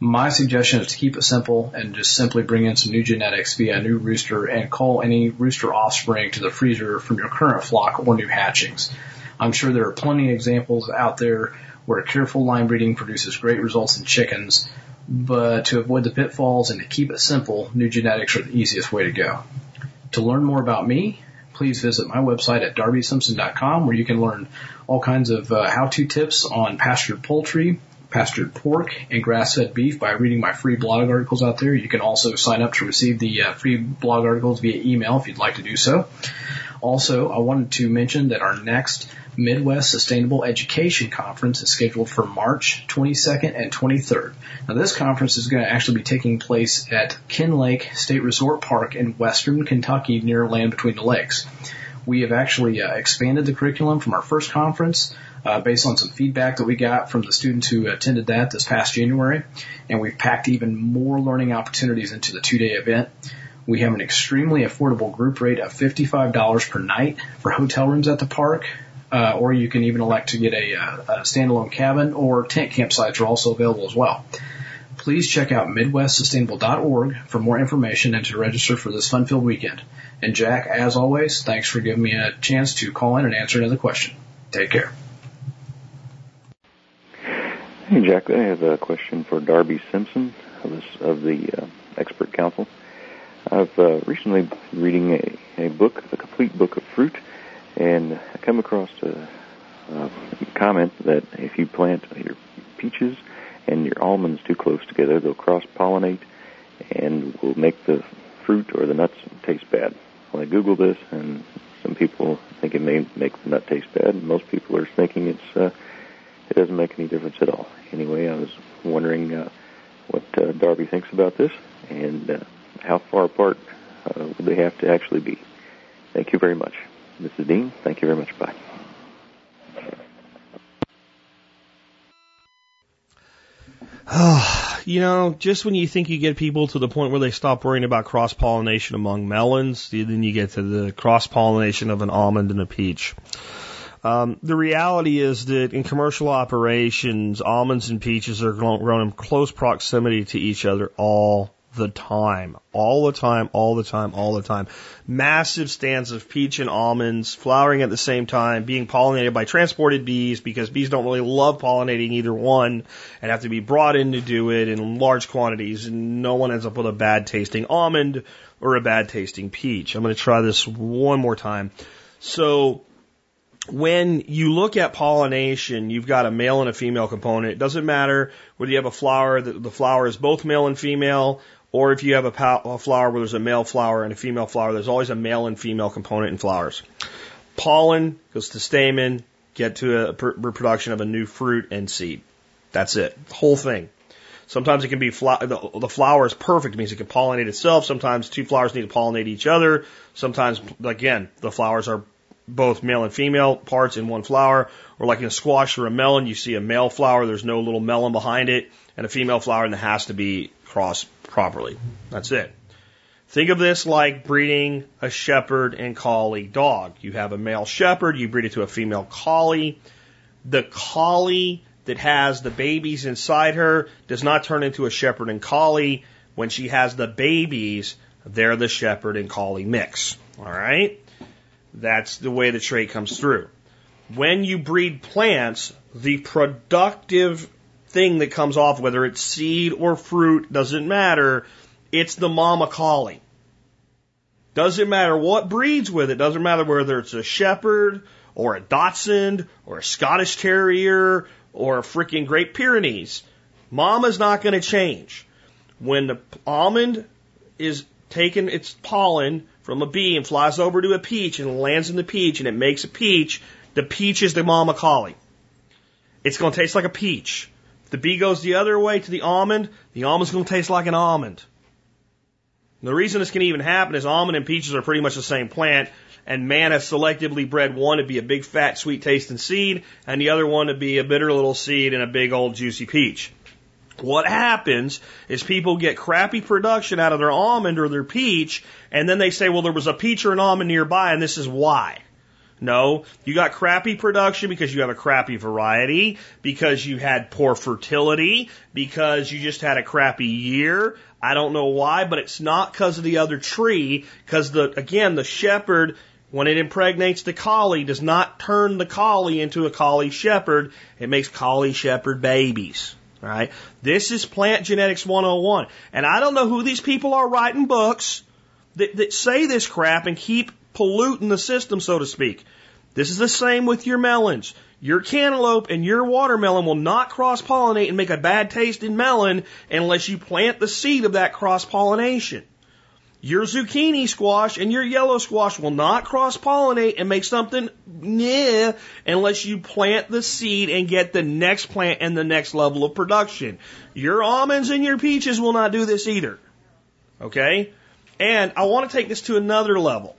[SPEAKER 9] My suggestion is to keep it simple and just simply bring in some new genetics via a new rooster and call any rooster offspring to the freezer from your current flock or new hatchings. I'm sure there are plenty of examples out there where careful line breeding produces great results in chickens, but to avoid the pitfalls and to keep it simple, new genetics are the easiest way to go. To learn more about me, please visit my website at darbysimpson.com where you can learn all kinds of uh, how-to tips on pastured poultry, pastured pork and grass-fed beef by reading my free blog articles out there. You can also sign up to receive the uh, free blog articles via email if you'd like to do so. Also, I wanted to mention that our next Midwest Sustainable Education Conference is scheduled for March 22nd and 23rd. Now, this conference is going to actually be taking place at Kenlake State Resort Park in western Kentucky near Land Between the Lakes. We have actually uh, expanded the curriculum from our first conference uh, based on some feedback that we got from the students who attended that this past January, and we've packed even more learning opportunities into the two-day event. We have an extremely affordable group rate of $55 per night for hotel rooms at the park, uh, or you can even elect to get a, uh, a standalone cabin or tent campsites are also available as well. Please check out MidwestSustainable.org for more information and to register for this fun-filled weekend. And Jack, as always, thanks for giving me a chance to call in and answer another question. Take care.
[SPEAKER 10] Hey, Jack, I have a question for Darby Simpson of, of the uh, Expert Council. I've uh, recently been reading a, a book, the complete book of fruit, and I come across a, a comment that if you plant your peaches and your almonds too close together, they'll cross-pollinate and will make the fruit or the nuts taste bad. Well, I googled this, and some people think it may make the nut taste bad, and most people are thinking it's uh, it doesn't make any difference at all. Anyway, I was wondering uh, what uh, Darby thinks about this, and uh, how far apart uh, would they have to actually be? Thank you very much. This is Dean. Thank you very much. Bye.
[SPEAKER 2] Oh, you know, just when you think you get people to the point where they stop worrying about cross pollination among melons, then you get to the cross pollination of an almond and a peach. Um, the reality is that in commercial operations, almonds and peaches are grown in close proximity to each other all the time, all the time, all the time, all the time. Massive stands of peach and almonds flowering at the same time, being pollinated by transported bees because bees don't really love pollinating either one and have to be brought in to do it in large quantities and no one ends up with a bad tasting almond or a bad tasting peach. I'm going to try this one more time. So when you look at pollination, you've got a male and a female component. It doesn't matter whether you have a flower that the flower is both male and female, or if you have a, a flower where there's a male flower and a female flower, there's always a male and female component in flowers. Pollen goes to stamen, get to a reproduction of a new fruit and seed. That's it. The whole thing. Sometimes it can be the, the flower is perfect, it means it can pollinate itself. Sometimes two flowers need to pollinate each other. Sometimes, again, the flowers are both male and female parts in one flower, or like in a squash or a melon, you see a male flower, there's no little melon behind it, and a female flower, and it has to be crossed properly. That's it. Think of this like breeding a shepherd and collie dog. You have a male shepherd, you breed it to a female collie. The collie that has the babies inside her does not turn into a shepherd and collie. When she has the babies, they're the shepherd and collie mix. All right? That's the way the trait comes through. When you breed plants, the productive thing that comes off, whether it's seed or fruit, doesn't matter. It's the mama calling. Doesn't matter what breeds with it. Doesn't matter whether it's a shepherd or a Dachshund or a Scottish Terrier or a freaking Great Pyrenees. Mama's not going to change. When the almond is taking its pollen from a bee and flies over to a peach and lands in the peach and it makes a peach, the peach is the mama collie. It's going to taste like a peach. If the bee goes the other way to the almond, the almond's going to taste like an almond. The reason this can even happen is almond and peaches are pretty much the same plant, and man has selectively bred one to be a big fat sweet tasting seed, and the other one to be a bitter little seed and a big old juicy peach. What happens is people get crappy production out of their almond or their peach, and then they say, well, there was a peach or an almond nearby, and this is why. No, you got crappy production because you have a crappy variety, because you had poor fertility, because you just had a crappy year. I don't know why, but it's not because of the other tree, because the, again, the shepherd, when it impregnates the collie, does not turn the collie into a collie shepherd. It makes collie shepherd babies. Right? This is plant genetics 101. And I don't know who these people are writing books that, that say this crap and keep polluting the system, so to speak. This is the same with your melons. Your cantaloupe and your watermelon will not cross pollinate and make a bad taste in melon unless you plant the seed of that cross pollination. Your zucchini squash and your yellow squash will not cross pollinate and make something nah unless you plant the seed and get the next plant and the next level of production. Your almonds and your peaches will not do this either. Okay? And I want to take this to another level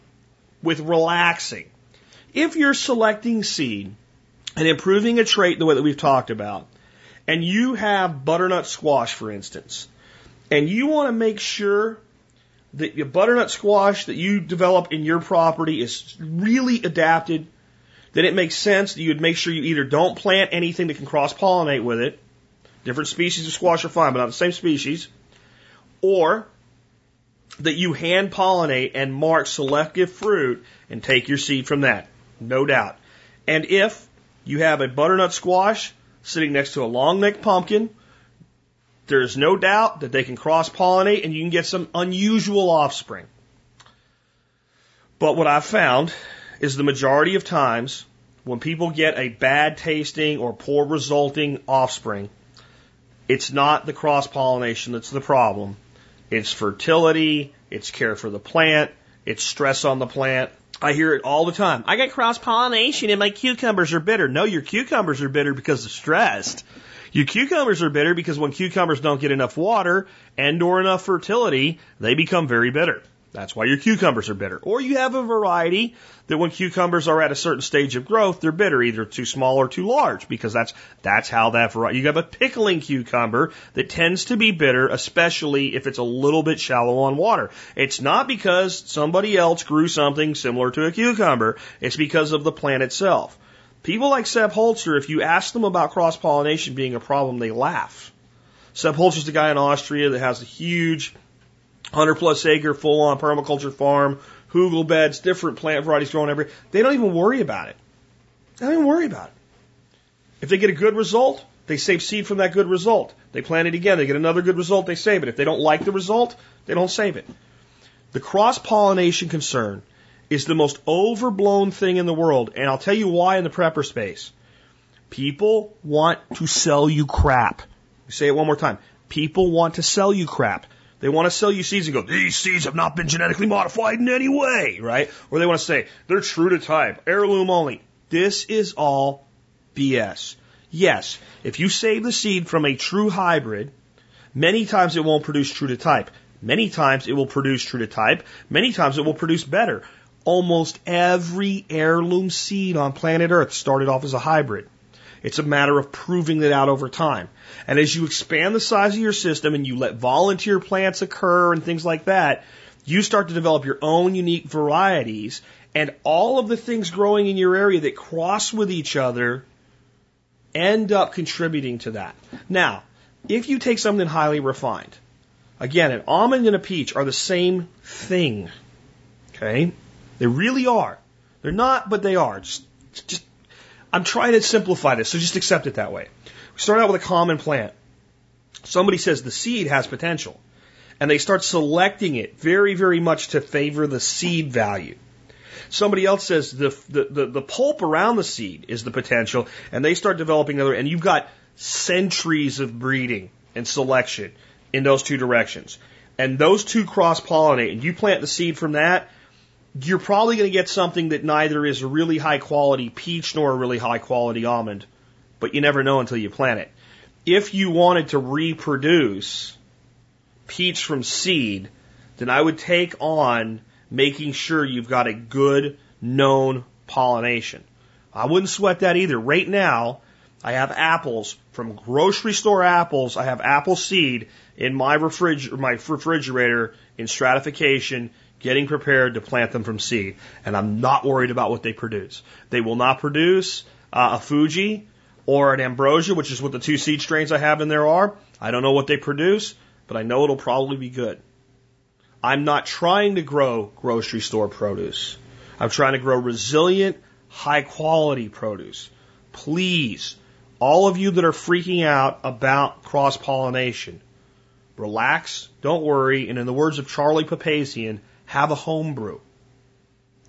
[SPEAKER 2] with relaxing. If you're selecting seed and improving a trait the way that we've talked about, and you have butternut squash, for instance, and you want to make sure your butternut squash that you develop in your property is really adapted, then it makes sense that you would make sure you either don't plant anything that can cross pollinate with it. Different species of squash are fine, but not the same species. Or that you hand pollinate and mark selective fruit and take your seed from that. No doubt. And if you have a butternut squash sitting next to a long necked pumpkin there's no doubt that they can cross pollinate and you can get some unusual offspring. But what I've found is the majority of times when people get a bad tasting or poor resulting offspring, it's not the cross pollination that's the problem. It's fertility, it's care for the plant, it's stress on the plant. I hear it all the time. I got cross pollination and my cucumbers are bitter. No, your cucumbers are bitter because of stress. Your cucumbers are bitter because when cucumbers don't get enough water and or enough fertility, they become very bitter. That's why your cucumbers are bitter. Or you have a variety that when cucumbers are at a certain stage of growth, they're bitter, either too small or too large, because that's that's how that variety. You have a pickling cucumber that tends to be bitter, especially if it's a little bit shallow on water. It's not because somebody else grew something similar to a cucumber. It's because of the plant itself. People like Sepp Holzer, if you ask them about cross pollination being a problem, they laugh. Sepp Holzer's the guy in Austria that has a huge 100 plus acre full on permaculture farm, hugel beds, different plant varieties growing every. They don't even worry about it. They don't even worry about it. If they get a good result, they save seed from that good result. They plant it again, they get another good result, they save it. If they don't like the result, they don't save it. The cross pollination concern is the most overblown thing in the world. And I'll tell you why in the prepper space. People want to sell you crap. Say it one more time. People want to sell you crap. They want to sell you seeds and go, these seeds have not been genetically modified in any way, right? Or they want to say, they're true to type, heirloom only. This is all BS. Yes, if you save the seed from a true hybrid, many times it won't produce true to type. Many times it will produce true to type. Many times it will produce better almost every heirloom seed on planet Earth started off as a hybrid. It's a matter of proving that out over time. And as you expand the size of your system and you let volunteer plants occur and things like that, you start to develop your own unique varieties and all of the things growing in your area that cross with each other end up contributing to that. Now, if you take something highly refined, again, an almond and a peach are the same thing. Okay? They really are. They're not, but they are. Just, just, I'm trying to simplify this, so just accept it that way. We start out with a common plant. Somebody says the seed has potential, and they start selecting it very, very much to favor the seed value. Somebody else says the, the, the, the pulp around the seed is the potential, and they start developing other, and you've got centuries of breeding and selection in those two directions. And those two cross pollinate, and you plant the seed from that, you're probably going to get something that neither is a really high quality peach nor a really high quality almond, but you never know until you plant it. If you wanted to reproduce peach from seed, then I would take on making sure you've got a good known pollination. I wouldn't sweat that either. Right now, I have apples from grocery store apples. I have apple seed in my, refriger- my refrigerator in stratification getting prepared to plant them from seed. And I'm not worried about what they produce. They will not produce uh, a Fuji or an Ambrosia, which is what the two seed strains I have in there are. I don't know what they produce, but I know it'll probably be good. I'm not trying to grow grocery store produce. I'm trying to grow resilient, high quality produce. Please, all of you that are freaking out about cross pollination, relax, don't worry, and in the words of Charlie Papazian, have a home brew.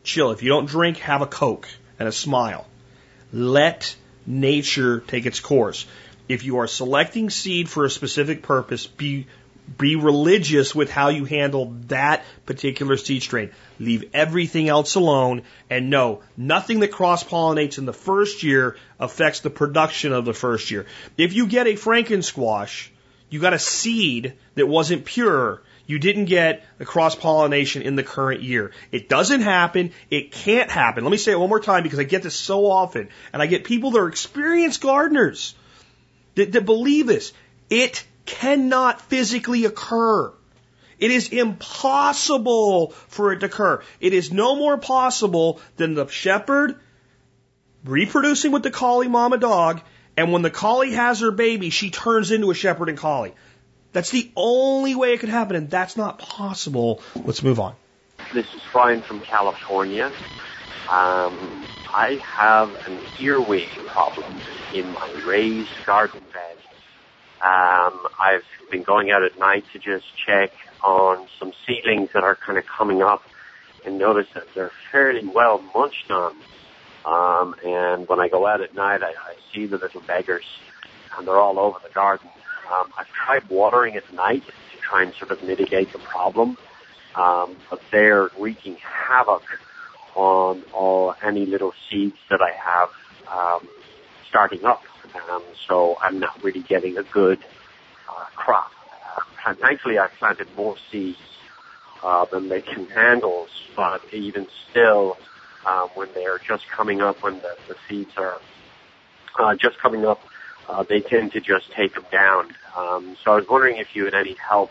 [SPEAKER 2] Chill. If you don't drink, have a Coke and a smile. Let nature take its course. If you are selecting seed for a specific purpose, be Be religious with how you handle that particular seed strain. Leave everything else alone and no, nothing that cross pollinates in the first year affects the production of the first year. If you get a franken squash, you got a seed that wasn't pure. You didn't get the cross pollination in the current year. It doesn't happen. It can't happen. Let me say it one more time because I get this so often. And I get people that are experienced gardeners that, that believe this. It cannot physically occur. It is impossible for it to occur. It is no more possible than the shepherd reproducing with the collie mama dog, and when the collie has her baby, she turns into a shepherd and collie. That's the only way it could happen, and that's not possible. Let's move on.
[SPEAKER 11] This is Brian from California. Um, I have an earwig problem in my raised garden bed. Um, I've been going out at night to just check on some seedlings that are kind of coming up and notice that they're fairly well munched on. Um, and when I go out at night, I, I see the little beggars, and they're all over the garden. Um, I've tried watering at night to try and sort of mitigate the problem, um, but they're wreaking havoc on all any little seeds that I have um, starting up. Um, so I'm not really getting a good uh, crop. Uh, thankfully, I've planted more seeds uh, than they can handle, but even still, uh, when they're just coming up, when the, the seeds are uh, just coming up, uh, they tend to just take them down. Um, so I was wondering if you had any help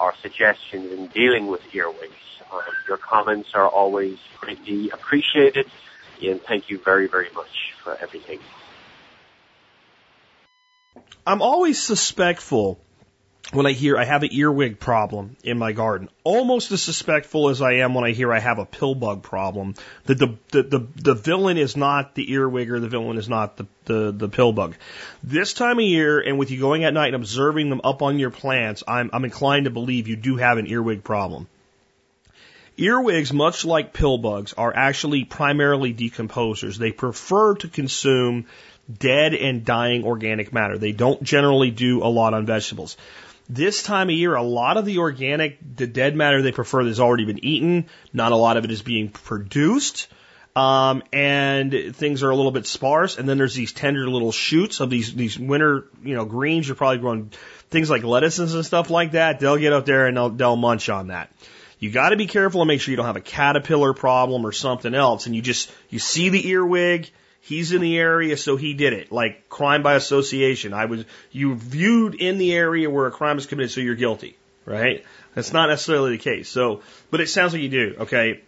[SPEAKER 11] or suggestions in dealing with earwigs. Um, your comments are always greatly appreciated, and thank you very, very much for everything.
[SPEAKER 2] I'm always suspectful when I hear I have an earwig problem in my garden. Almost as suspectful as I am when I hear I have a pill bug problem. That the, the, the, the villain is not the earwig or the villain is not the, the, the pill bug. This time of year, and with you going at night and observing them up on your plants, I'm, I'm inclined to believe you do have an earwig problem. Earwigs, much like pill bugs, are actually primarily decomposers. They prefer to consume dead and dying organic matter. They don't generally do a lot on vegetables. This time of year, a lot of the organic, the dead matter they prefer has already been eaten. Not a lot of it is being produced. Um, and things are a little bit sparse. And then there's these tender little shoots of these, these winter, you know, greens. You're probably growing things like lettuces and stuff like that. They'll get up there and they'll, they'll munch on that. You got to be careful and make sure you don't have a caterpillar problem or something else. And you just, you see the earwig, he's in the area, so he did it. Like crime by association. I was, you viewed in the area where a crime is committed, so you're guilty, right? That's not necessarily the case. So, but it sounds like you do, okay?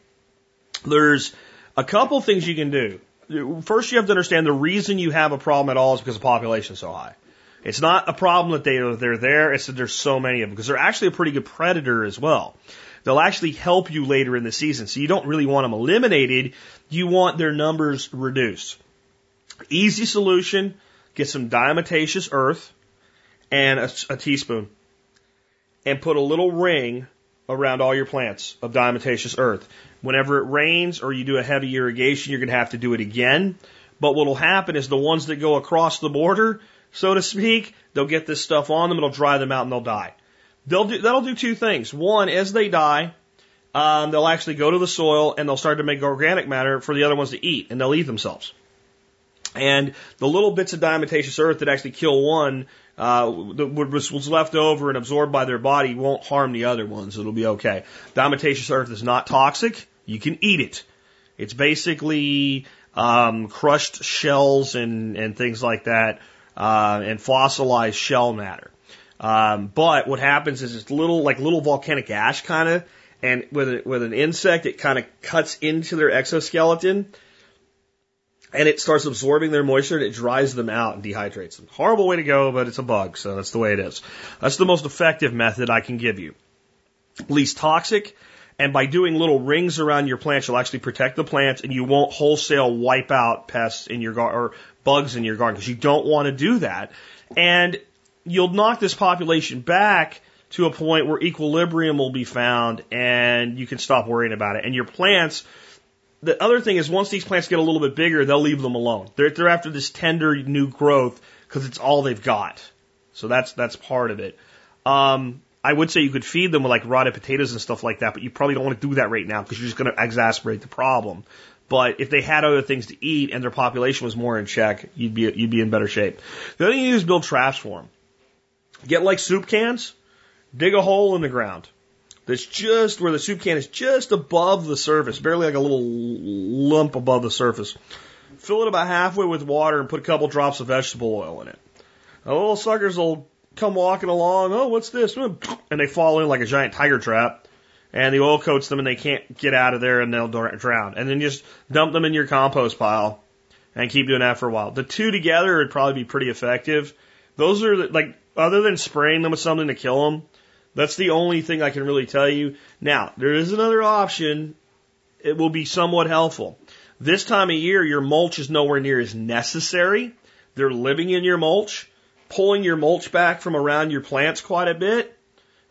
[SPEAKER 2] There's a couple things you can do. First, you have to understand the reason you have a problem at all is because the population is so high. It's not a problem that they, are, they're there, it's that there's so many of them, because they're actually a pretty good predator as well. They'll actually help you later in the season. So you don't really want them eliminated. You want their numbers reduced. Easy solution. Get some diatomaceous earth and a, a teaspoon and put a little ring around all your plants of diatomaceous earth. Whenever it rains or you do a heavy irrigation, you're going to have to do it again. But what will happen is the ones that go across the border, so to speak, they'll get this stuff on them, it'll dry them out, and they'll die. They'll do, that'll do two things. One, as they die, um, they'll actually go to the soil and they'll start to make organic matter for the other ones to eat, and they'll eat themselves. And the little bits of diatomaceous earth that actually kill one, uh, was, was left over and absorbed by their body won't harm the other ones. It'll be okay. Diatomaceous earth is not toxic. You can eat it. It's basically um, crushed shells and, and things like that, uh, and fossilized shell matter. Um, but what happens is it's little, like little volcanic ash kind of, and with, a, with an insect, it kind of cuts into their exoskeleton and it starts absorbing their moisture and it dries them out and dehydrates them. Horrible way to go, but it's a bug, so that's the way it is. That's the most effective method I can give you. Least toxic, and by doing little rings around your plants, you'll actually protect the plants and you won't wholesale wipe out pests in your garden or bugs in your garden because you don't want to do that. And you'll knock this population back to a point where equilibrium will be found and you can stop worrying about it. And your plants, the other thing is once these plants get a little bit bigger, they'll leave them alone. They're, they're after this tender new growth because it's all they've got. So that's, that's part of it. Um, I would say you could feed them with like rotted potatoes and stuff like that, but you probably don't want to do that right now because you're just going to exacerbate the problem. But if they had other things to eat and their population was more in check, you'd be you'd be in better shape. The other thing you do is build traps for them. Get like soup cans, dig a hole in the ground that's just where the soup can is just above the surface, barely like a little lump above the surface. Fill it about halfway with water and put a couple drops of vegetable oil in it. The little suckers will come walking along. Oh, what's this? And they fall in like a giant tiger trap. And the oil coats them and they can't get out of there and they'll drown. And then just dump them in your compost pile and keep doing that for a while. The two together would probably be pretty effective. Those are like, other than spraying them with something to kill them, that's the only thing I can really tell you. Now, there is another option. It will be somewhat helpful. This time of year, your mulch is nowhere near as necessary. They're living in your mulch. Pulling your mulch back from around your plants quite a bit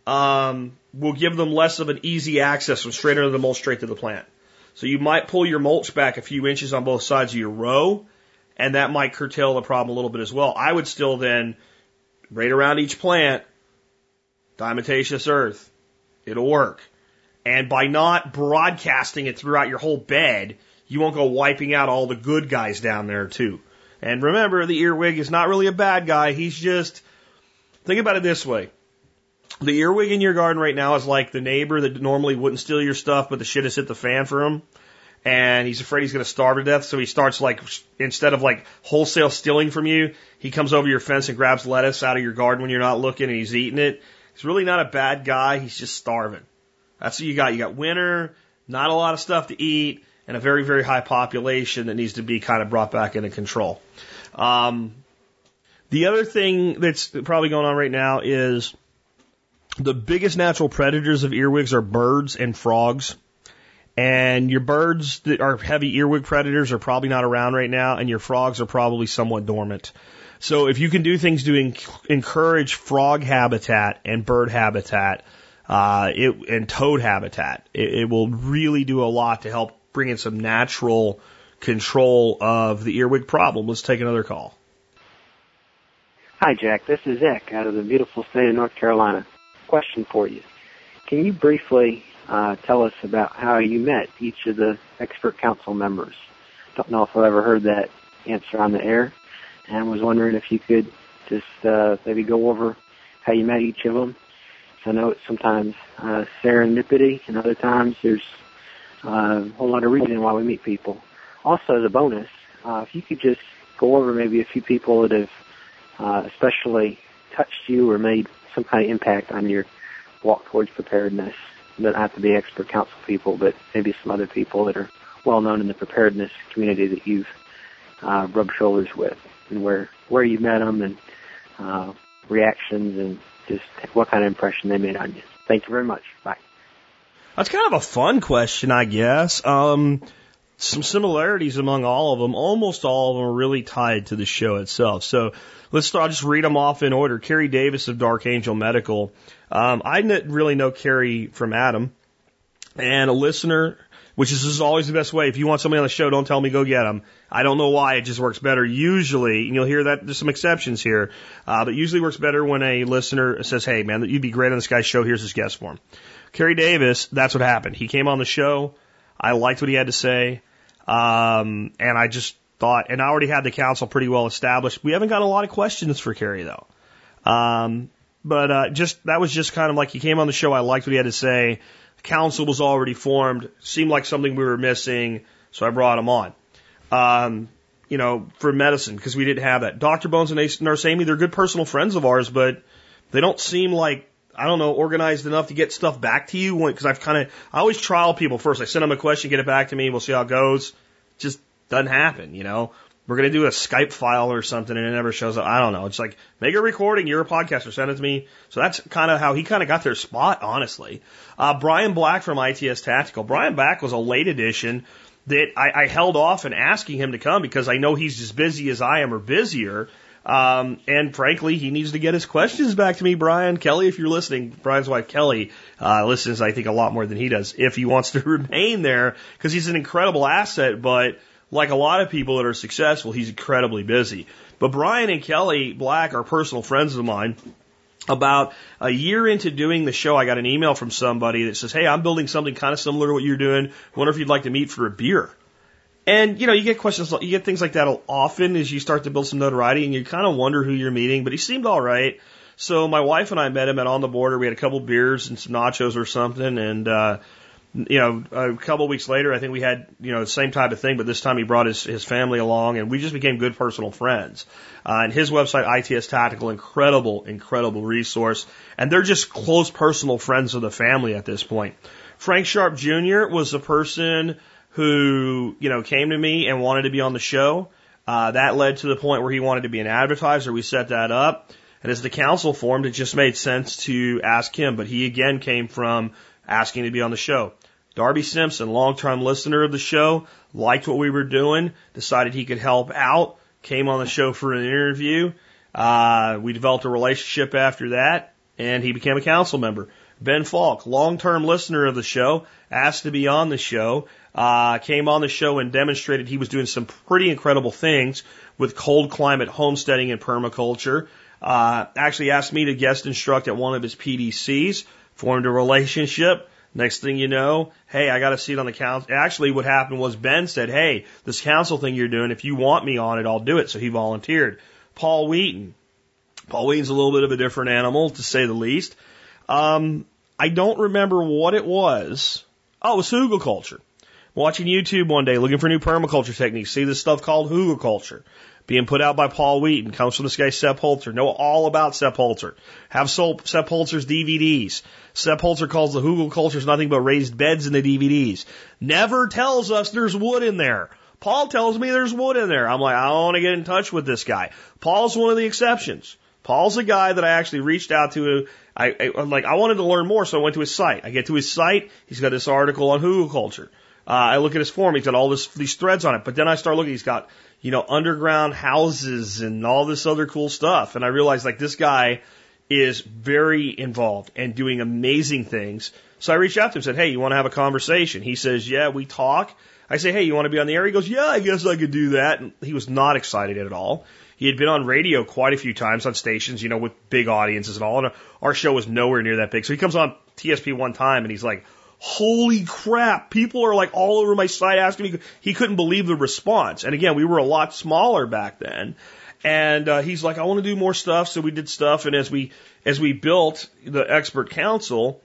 [SPEAKER 2] um, will give them less of an easy access from straight under the mulch straight to the plant. So you might pull your mulch back a few inches on both sides of your row, and that might curtail the problem a little bit as well. I would still then, right around each plant, Diatomaceous earth. It'll work. And by not broadcasting it throughout your whole bed, you won't go wiping out all the good guys down there too. And remember, the earwig is not really a bad guy. He's just, think about it this way. The earwig in your garden right now is like the neighbor that normally wouldn't steal your stuff, but the shit has hit the fan for him. And he's afraid he's going to starve to death. So he starts like, instead of like wholesale stealing from you, he comes over your fence and grabs lettuce out of your garden when you're not looking and he's eating it. He's really not a bad guy. He's just starving. That's what you got. You got winter, not a lot of stuff to eat, and a very, very high population that needs to be kind of brought back into control. Um, the other thing that's probably going on right now is the biggest natural predators of earwigs are birds and frogs. And your birds that are heavy earwig predators are probably not around right now, and your frogs are probably somewhat dormant. So if you can do things to encourage frog habitat and bird habitat, uh, it, and toad habitat, it, it will really do a lot to help bring in some natural control of the earwig problem. Let's take another call.
[SPEAKER 12] Hi, Jack. This is Eck out of the beautiful state of North Carolina. Question for you. Can you briefly uh, tell us about how you met each of the expert council members? Don't know if I've ever heard that answer on the air and was wondering if you could just uh, maybe go over how you met each of them. I know it's sometimes uh, serendipity, and other times there's uh, a whole lot of reason why we meet people. Also, as a bonus, uh, if you could just go over maybe a few people that have uh, especially touched you or made some kind of impact on your walk towards preparedness. Don't have to be expert council people, but maybe some other people that are well known in the preparedness community that you've uh, rubbed shoulders with and where where you met them and uh, reactions and just what kind of impression they made on you. Thank you very much. Bye.
[SPEAKER 2] That's kind of a fun question, I guess. Um, some similarities among all of them. Almost all of them are really tied to the show itself. So let's start. I'll just read them off in order. Kerry Davis of Dark Angel Medical. Um, I didn't really know Kerry from Adam, and a listener which is, is always the best way. If you want somebody on the show, don't tell me go get them. I don't know why. It just works better. Usually, and you'll hear that there's some exceptions here, uh, but usually works better when a listener says, "Hey, man, you'd be great on this guy's show. Here's his guest form." Kerry Davis, that's what happened. He came on the show. I liked what he had to say, um, and I just thought, and I already had the council pretty well established. We haven't got a lot of questions for Kerry though. Um, but uh, just that was just kind of like he came on the show. I liked what he had to say council was already formed, seemed like something we were missing, so I brought him on. Um, you know, for medicine, because we didn't have that. Dr. Bones and Nurse Amy, they're good personal friends of ours, but they don't seem like, I don't know, organized enough to get stuff back to you. Because I've kind of, I always trial people first. I send them a question, get it back to me, we'll see how it goes. Just doesn't happen, you know we're going to do a Skype file or something and it never shows up. I don't know. It's like, make a recording. You're a podcaster. Send it to me. So that's kind of how he kind of got their spot, honestly. Uh, Brian Black from ITS Tactical. Brian Black was a late addition that I, I held off in asking him to come because I know he's as busy as I am or busier. Um, and frankly, he needs to get his questions back to me, Brian. Kelly, if you're listening, Brian's wife, Kelly, uh, listens, I think, a lot more than he does if he wants to remain there because he's an incredible asset, but like a lot of people that are successful, he's incredibly busy. But Brian and Kelly Black are personal friends of mine. About a year into doing the show, I got an email from somebody that says, Hey, I'm building something kind of similar to what you're doing. Wonder if you'd like to meet for a beer. And, you know, you get questions, you get things like that often as you start to build some notoriety and you kind of wonder who you're meeting, but he seemed all right. So my wife and I met him at On the Border. We had a couple beers and some nachos or something. And, uh, you know, a couple weeks later, I think we had, you know, the same type of thing, but this time he brought his, his family along and we just became good personal friends. Uh, and his website, ITS Tactical, incredible, incredible resource. And they're just close personal friends of the family at this point. Frank Sharp Jr. was the person who, you know, came to me and wanted to be on the show. Uh, that led to the point where he wanted to be an advertiser. We set that up. And as the council formed, it just made sense to ask him. But he again came from asking to be on the show. Darby Simpson, longtime listener of the show, liked what we were doing, decided he could help out, came on the show for an interview. Uh, we developed a relationship after that, and he became a council member. Ben Falk, long-term listener of the show, asked to be on the show, uh, came on the show and demonstrated he was doing some pretty incredible things with cold climate homesteading and permaculture. Uh, actually asked me to guest instruct at one of his PDCs, formed a relationship. Next thing you know, hey, I got a seat on the council. Actually, what happened was Ben said, hey, this council thing you're doing, if you want me on it, I'll do it. So he volunteered. Paul Wheaton. Paul Wheaton's a little bit of a different animal, to say the least. Um, I don't remember what it was. Oh, it was hugelkultur. Watching YouTube one day, looking for new permaculture techniques. See this stuff called hugelkultur being put out by Paul Wheaton. Comes from this guy, Sepp Holzer. Know all about Sepp Holzer. Have sold Sepp Holzer's DVDs. Sepp Holzer calls the hugelkulturs nothing but raised beds in the DVDs. Never tells us there's wood in there. Paul tells me there's wood in there. I'm like, I want to get in touch with this guy. Paul's one of the exceptions. Paul's a guy that I actually reached out to. I, I like, I wanted to learn more, so I went to his site. I get to his site. He's got this article on hugelkultur. Uh, I look at his forum. He's got all this, these threads on it. But then I start looking. He's got, you know, underground houses and all this other cool stuff. And I realized like this guy is very involved and doing amazing things. So I reached out to him and said, Hey, you want to have a conversation? He says, Yeah, we talk. I say, Hey, you want to be on the air? He goes, Yeah, I guess I could do that. And he was not excited at all. He had been on radio quite a few times on stations, you know, with big audiences and all. And our show was nowhere near that big. So he comes on TSP one time and he's like, holy crap, people are like all over my site asking me. He couldn't believe the response. And again, we were a lot smaller back then. And uh, he's like, I want to do more stuff. So we did stuff. And as we as we built the expert council,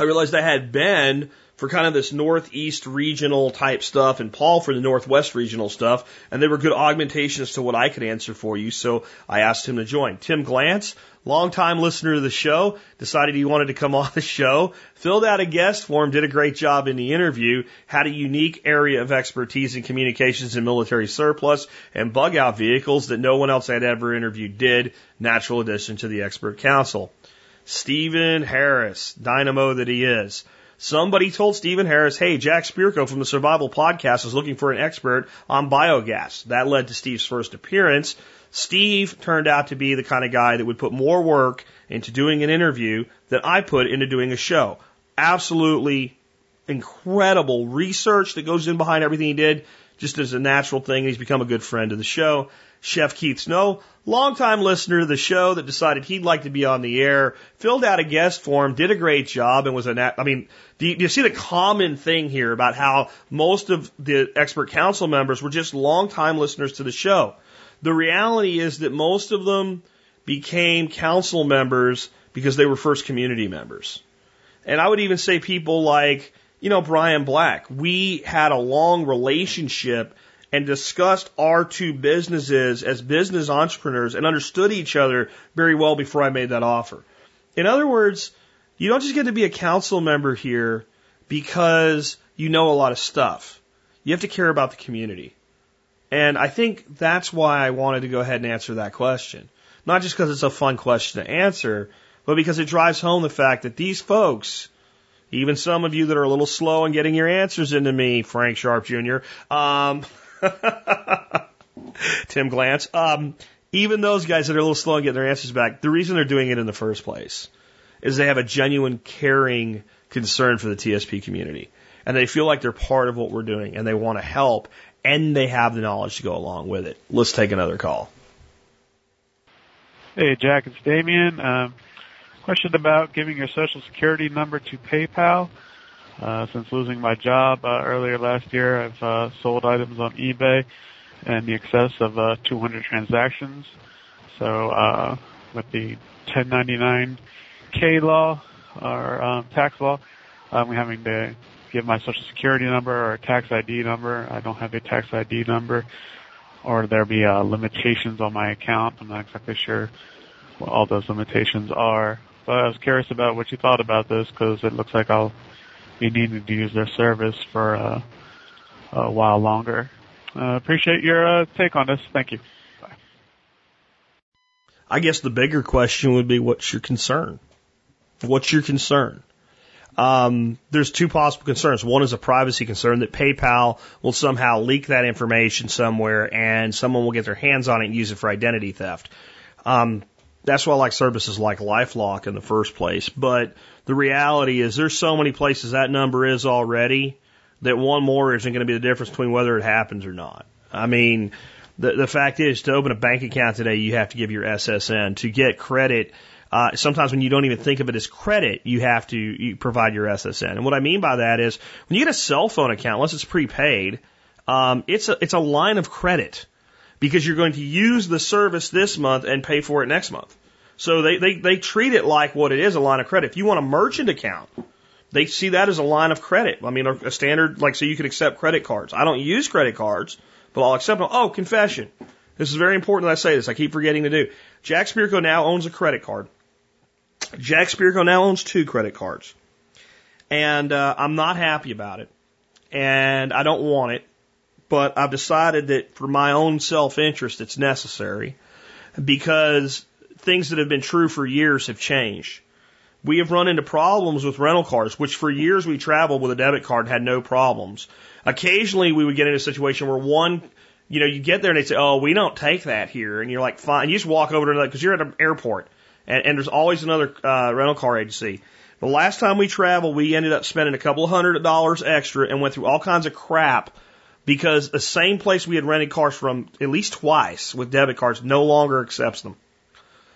[SPEAKER 2] I realized I had Ben for kind of this northeast regional type stuff and Paul for the northwest regional stuff. And they were good augmentations to what I could answer for you. So I asked him to join. Tim Glantz, longtime listener to the show, decided he wanted to come on the show, filled out a guest form, did a great job in the interview, had a unique area of expertise in communications and military surplus and bug out vehicles that no one else I had ever interviewed did. Natural addition to the expert council. Stephen Harris, dynamo that he is. Somebody told Stephen Harris, hey, Jack Spirko from the Survival Podcast is looking for an expert on biogas. That led to Steve's first appearance. Steve turned out to be the kind of guy that would put more work into doing an interview than I put into doing a show. Absolutely incredible research that goes in behind everything he did, just as a natural thing. He's become a good friend of the show. Chef Keith Snow, longtime listener to the show that decided he'd like to be on the air, filled out a guest form, did a great job, and was a nat- I mean, do you, do you see the common thing here about how most of the expert council members were just longtime listeners to the show? The reality is that most of them became council members because they were first community members. And I would even say people like, you know, Brian Black. We had a long relationship and discussed our two businesses as business entrepreneurs and understood each other very well before I made that offer. In other words, you don't just get to be a council member here because you know a lot of stuff. You have to care about the community. And I think that's why I wanted to go ahead and answer that question. Not just because it's a fun question to answer, but because it drives home the fact that these folks, even some of you that are a little slow in getting your answers into me, Frank Sharp Jr., um, Tim Glantz. Um, even those guys that are a little slow in getting their answers back, the reason they're doing it in the first place is they have a genuine caring concern for the TSP community. And they feel like they're part of what we're doing and they want to help and they have the knowledge to go along with it. Let's take another call.
[SPEAKER 13] Hey, Jack, it's Damien. Um, Question about giving your social security number to PayPal. Uh, since losing my job uh, earlier last year, I've uh, sold items on eBay in the excess of uh, 200 transactions. So uh, with the 1099K law or um, tax law, I'm having to give my social security number or tax ID number. I don't have a tax ID number, or there be uh, limitations on my account. I'm not exactly sure what all those limitations are. But I was curious about what you thought about this because it looks like I'll be needing to use their service for uh, a while longer. Uh, appreciate your uh, take on this. Thank you.
[SPEAKER 2] I guess the bigger question would be what's your concern? What's your concern? Um, there's two possible concerns. One is a privacy concern that PayPal will somehow leak that information somewhere and someone will get their hands on it and use it for identity theft. Um, that's why I like services like LifeLock in the first place. But the reality is there's so many places that number is already that one more isn't going to be the difference between whether it happens or not. I mean, the, the fact is to open a bank account today, you have to give your SSN. To get credit, uh, sometimes when you don't even think of it as credit, you have to you provide your SSN. And what I mean by that is when you get a cell phone account, unless it's prepaid, um, it's a, it's a line of credit because you're going to use the service this month and pay for it next month. So they, they, they treat it like what it is, a line of credit. If you want a merchant account, they see that as a line of credit. I mean, a standard, like, so you can accept credit cards. I don't use credit cards, but I'll accept them. Oh, confession. This is very important that I say this. I keep forgetting to do. Jack Spirko now owns a credit card. Jack Spirko now owns two credit cards. And uh, I'm not happy about it. And I don't want it but I've decided that for my own self interest, it's necessary because things that have been true for years have changed. We have run into problems with rental cars, which for years we traveled with a debit card and had no problems. Occasionally we would get in a situation where one, you know, you get there and they say, oh, we don't take that here. And you're like, fine. And You just walk over to another, because you're at an airport and, and there's always another uh, rental car agency. The last time we traveled, we ended up spending a couple of hundred dollars extra and went through all kinds of crap because the same place we had rented cars from at least twice with debit cards no longer accepts them.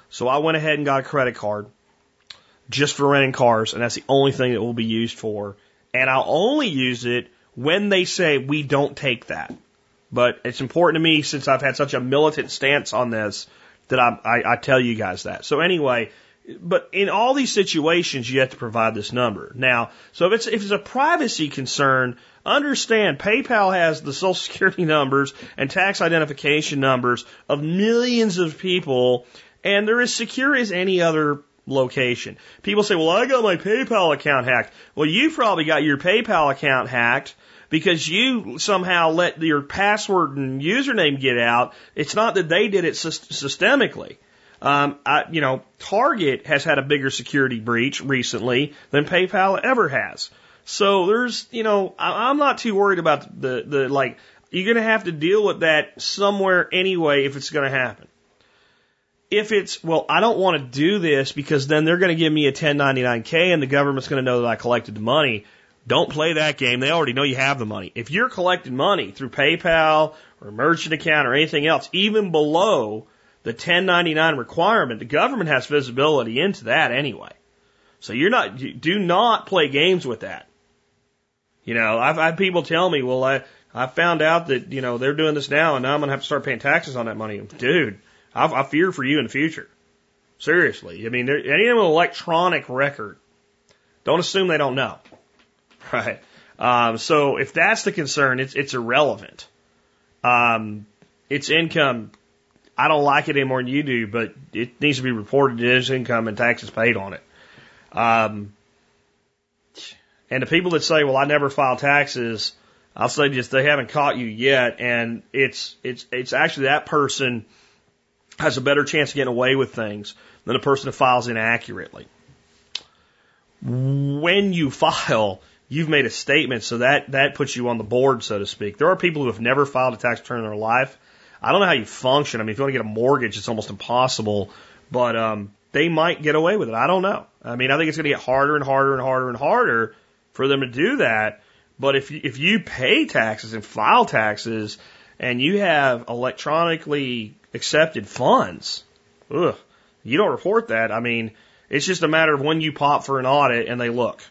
[SPEAKER 2] So I went ahead and got a credit card just for renting cars, and that's the only thing that will be used for. And I'll only use it when they say we don't take that. But it's important to me since I've had such a militant stance on this that I, I, I tell you guys that. So anyway, but in all these situations, you have to provide this number. Now, so if it's if it's a privacy concern, understand PayPal has the social security numbers and tax identification numbers of millions of people, and they're as secure as any other location. People say, "Well, I got my PayPal account hacked." Well, you probably got your PayPal account hacked because you somehow let your password and username get out. It's not that they did it systemically. Um, I, you know, Target has had a bigger security breach recently than PayPal ever has. So there's, you know, I'm not too worried about the, the, like, you're going to have to deal with that somewhere anyway if it's going to happen. If it's, well, I don't want to do this because then they're going to give me a 1099K and the government's going to know that I collected the money. Don't play that game. They already know you have the money. If you're collecting money through PayPal or merchant account or anything else, even below the 1099 requirement, the government has visibility into that anyway. So you're not, do not play games with that. You know, I've had people tell me, well, I, I found out that, you know, they're doing this now and now I'm going to have to start paying taxes on that money. Dude, I, I fear for you in the future. Seriously. I mean, there, any electronic record, don't assume they don't know. Right. Um, so if that's the concern, it's, it's irrelevant. Um, it's income I don't like it any more than you do, but it needs to be reported as income and taxes paid on it. Um, and the people that say, "Well, I never file taxes," I'll say just they haven't caught you yet, and it's it's it's actually that person has a better chance of getting away with things than a person that files inaccurately. When you file, you've made a statement, so that that puts you on the board, so to speak. There are people who have never filed a tax return in their life I don't know how you function. I mean, if you want to get a mortgage, it's almost impossible. But um, they might get away with it. I don't know. I mean, I think it's going to get harder and harder and harder and harder for them to do that. But if you, if you pay taxes and file taxes and you have electronically accepted funds, ugh, you don't report that. I mean, It's just a matter of when you pop for an audit and they look.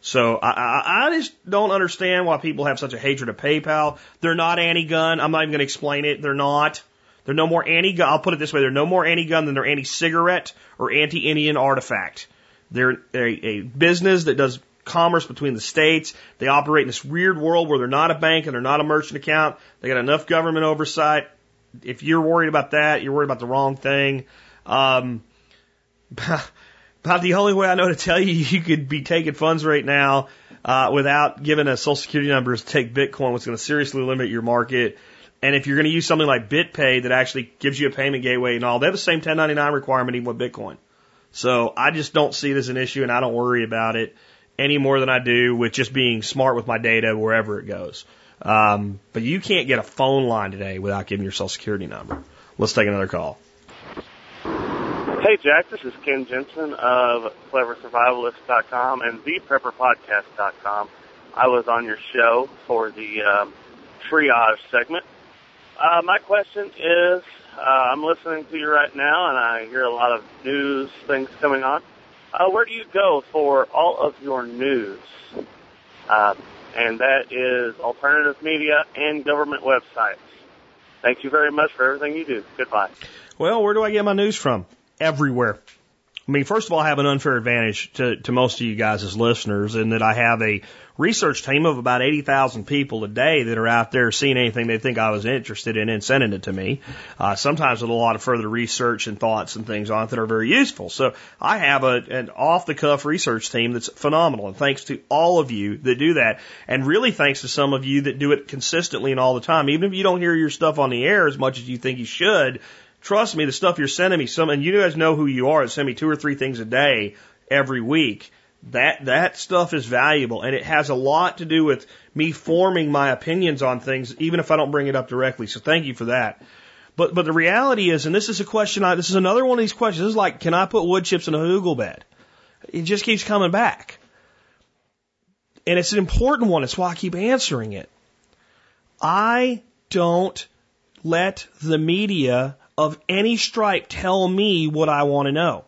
[SPEAKER 2] So I, I, I just don't understand why people have such a hatred of PayPal. They're not anti-gun. I'm not even going to explain it. They're not. They're no more anti-gun. I'll put it this way: they're no more anti-gun than they're anti-cigarette or anti-Indian artifact. They're a, a business that does commerce between the states. They operate in this weird world where they're not a bank and they're not a merchant account. They got enough government oversight. If you're worried about that, you're worried about the wrong thing. Um, about the only way I know to tell you you could be taking funds right now uh, without giving a social security number is to take Bitcoin, which is going to seriously limit your market. And if you're going to use something like BitPay that actually gives you a payment gateway and all, they have the same 1099 requirement even with Bitcoin. So I just don't see it as an issue and I don't worry about it any more than I do with just being smart with my data wherever it goes. Um, but you can't get a phone line today without giving your social security number. Let's take another call.
[SPEAKER 14] Hey, Jack, this is Ken Jensen of CleverSurvivalist.com and ThePrepperPodcast.com. I was on your show for the um, triage segment. Uh, my question is, uh, I'm listening to you right now, and I hear a lot of news things coming on. Uh, where do you go for all of your news? Uh, and that is alternative media and government websites. Thank you very much for everything you do. Goodbye.
[SPEAKER 2] Well, where do I get my news from? everywhere. I mean, first of all, I have an unfair advantage to, to most of you guys as listeners in that I have a research team of about 80,000 people a day that are out there seeing anything they think I was interested in and sending it to me. Uh, sometimes with a lot of further research and thoughts and things on it that are very useful. So I have a, an off the cuff research team that's phenomenal. And thanks to all of you that do that. And really thanks to some of you that do it consistently and all the time. Even if you don't hear your stuff on the air as much as you think you should, trust me, the stuff you're sending me, some, and you guys know who you are, send me two or three things a day every week. That, that stuff is valuable and it has a lot to do with me forming my opinions on things, even if I don't bring it up directly. So thank you for that. But, but the reality is, and this is a question I, this is another one of these questions. This is like, can I put wood chips in a hugel bed? It just keeps coming back. And it's an important one. It's why I keep answering it. I don't let the media of any stripe tell me what I want to know.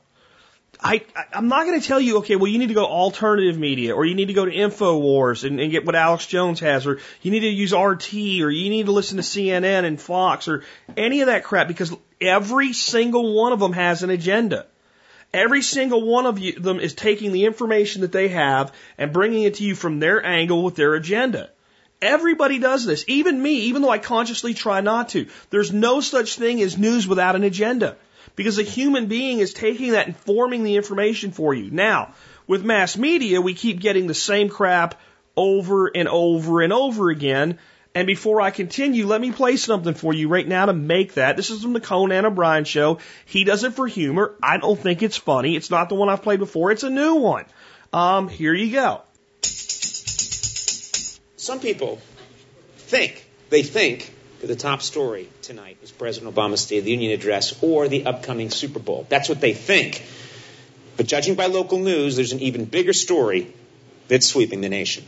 [SPEAKER 2] I, I'm not going to tell you, okay, well, you need to go alternative media or you need to go to InfoWars and, and get what Alex Jones has or you need to use RT or you need to listen to CNN and Fox or any of that crap because every single one of them has an agenda. Every single one of you, them is taking the information that they have and bringing it to you from their angle with their agenda. Everybody does this, even me, even though I consciously try not to. There's no such thing as news without an agenda. Because a human being is taking that and forming the information for you. Now, with mass media, we keep getting the same crap over and over and over again. And before I continue, let me play something for you right now to make that. This is from the Conan O'Brien show. He does it for humor. I don't think it's funny. It's not the one I've played before. It's a new one. Um, here you go.
[SPEAKER 15] Some people think, they think that the top story tonight was President Obama's State of the Union address or the upcoming Super Bowl. That's what they think. But judging by local news, there's an even bigger story that's sweeping the nation.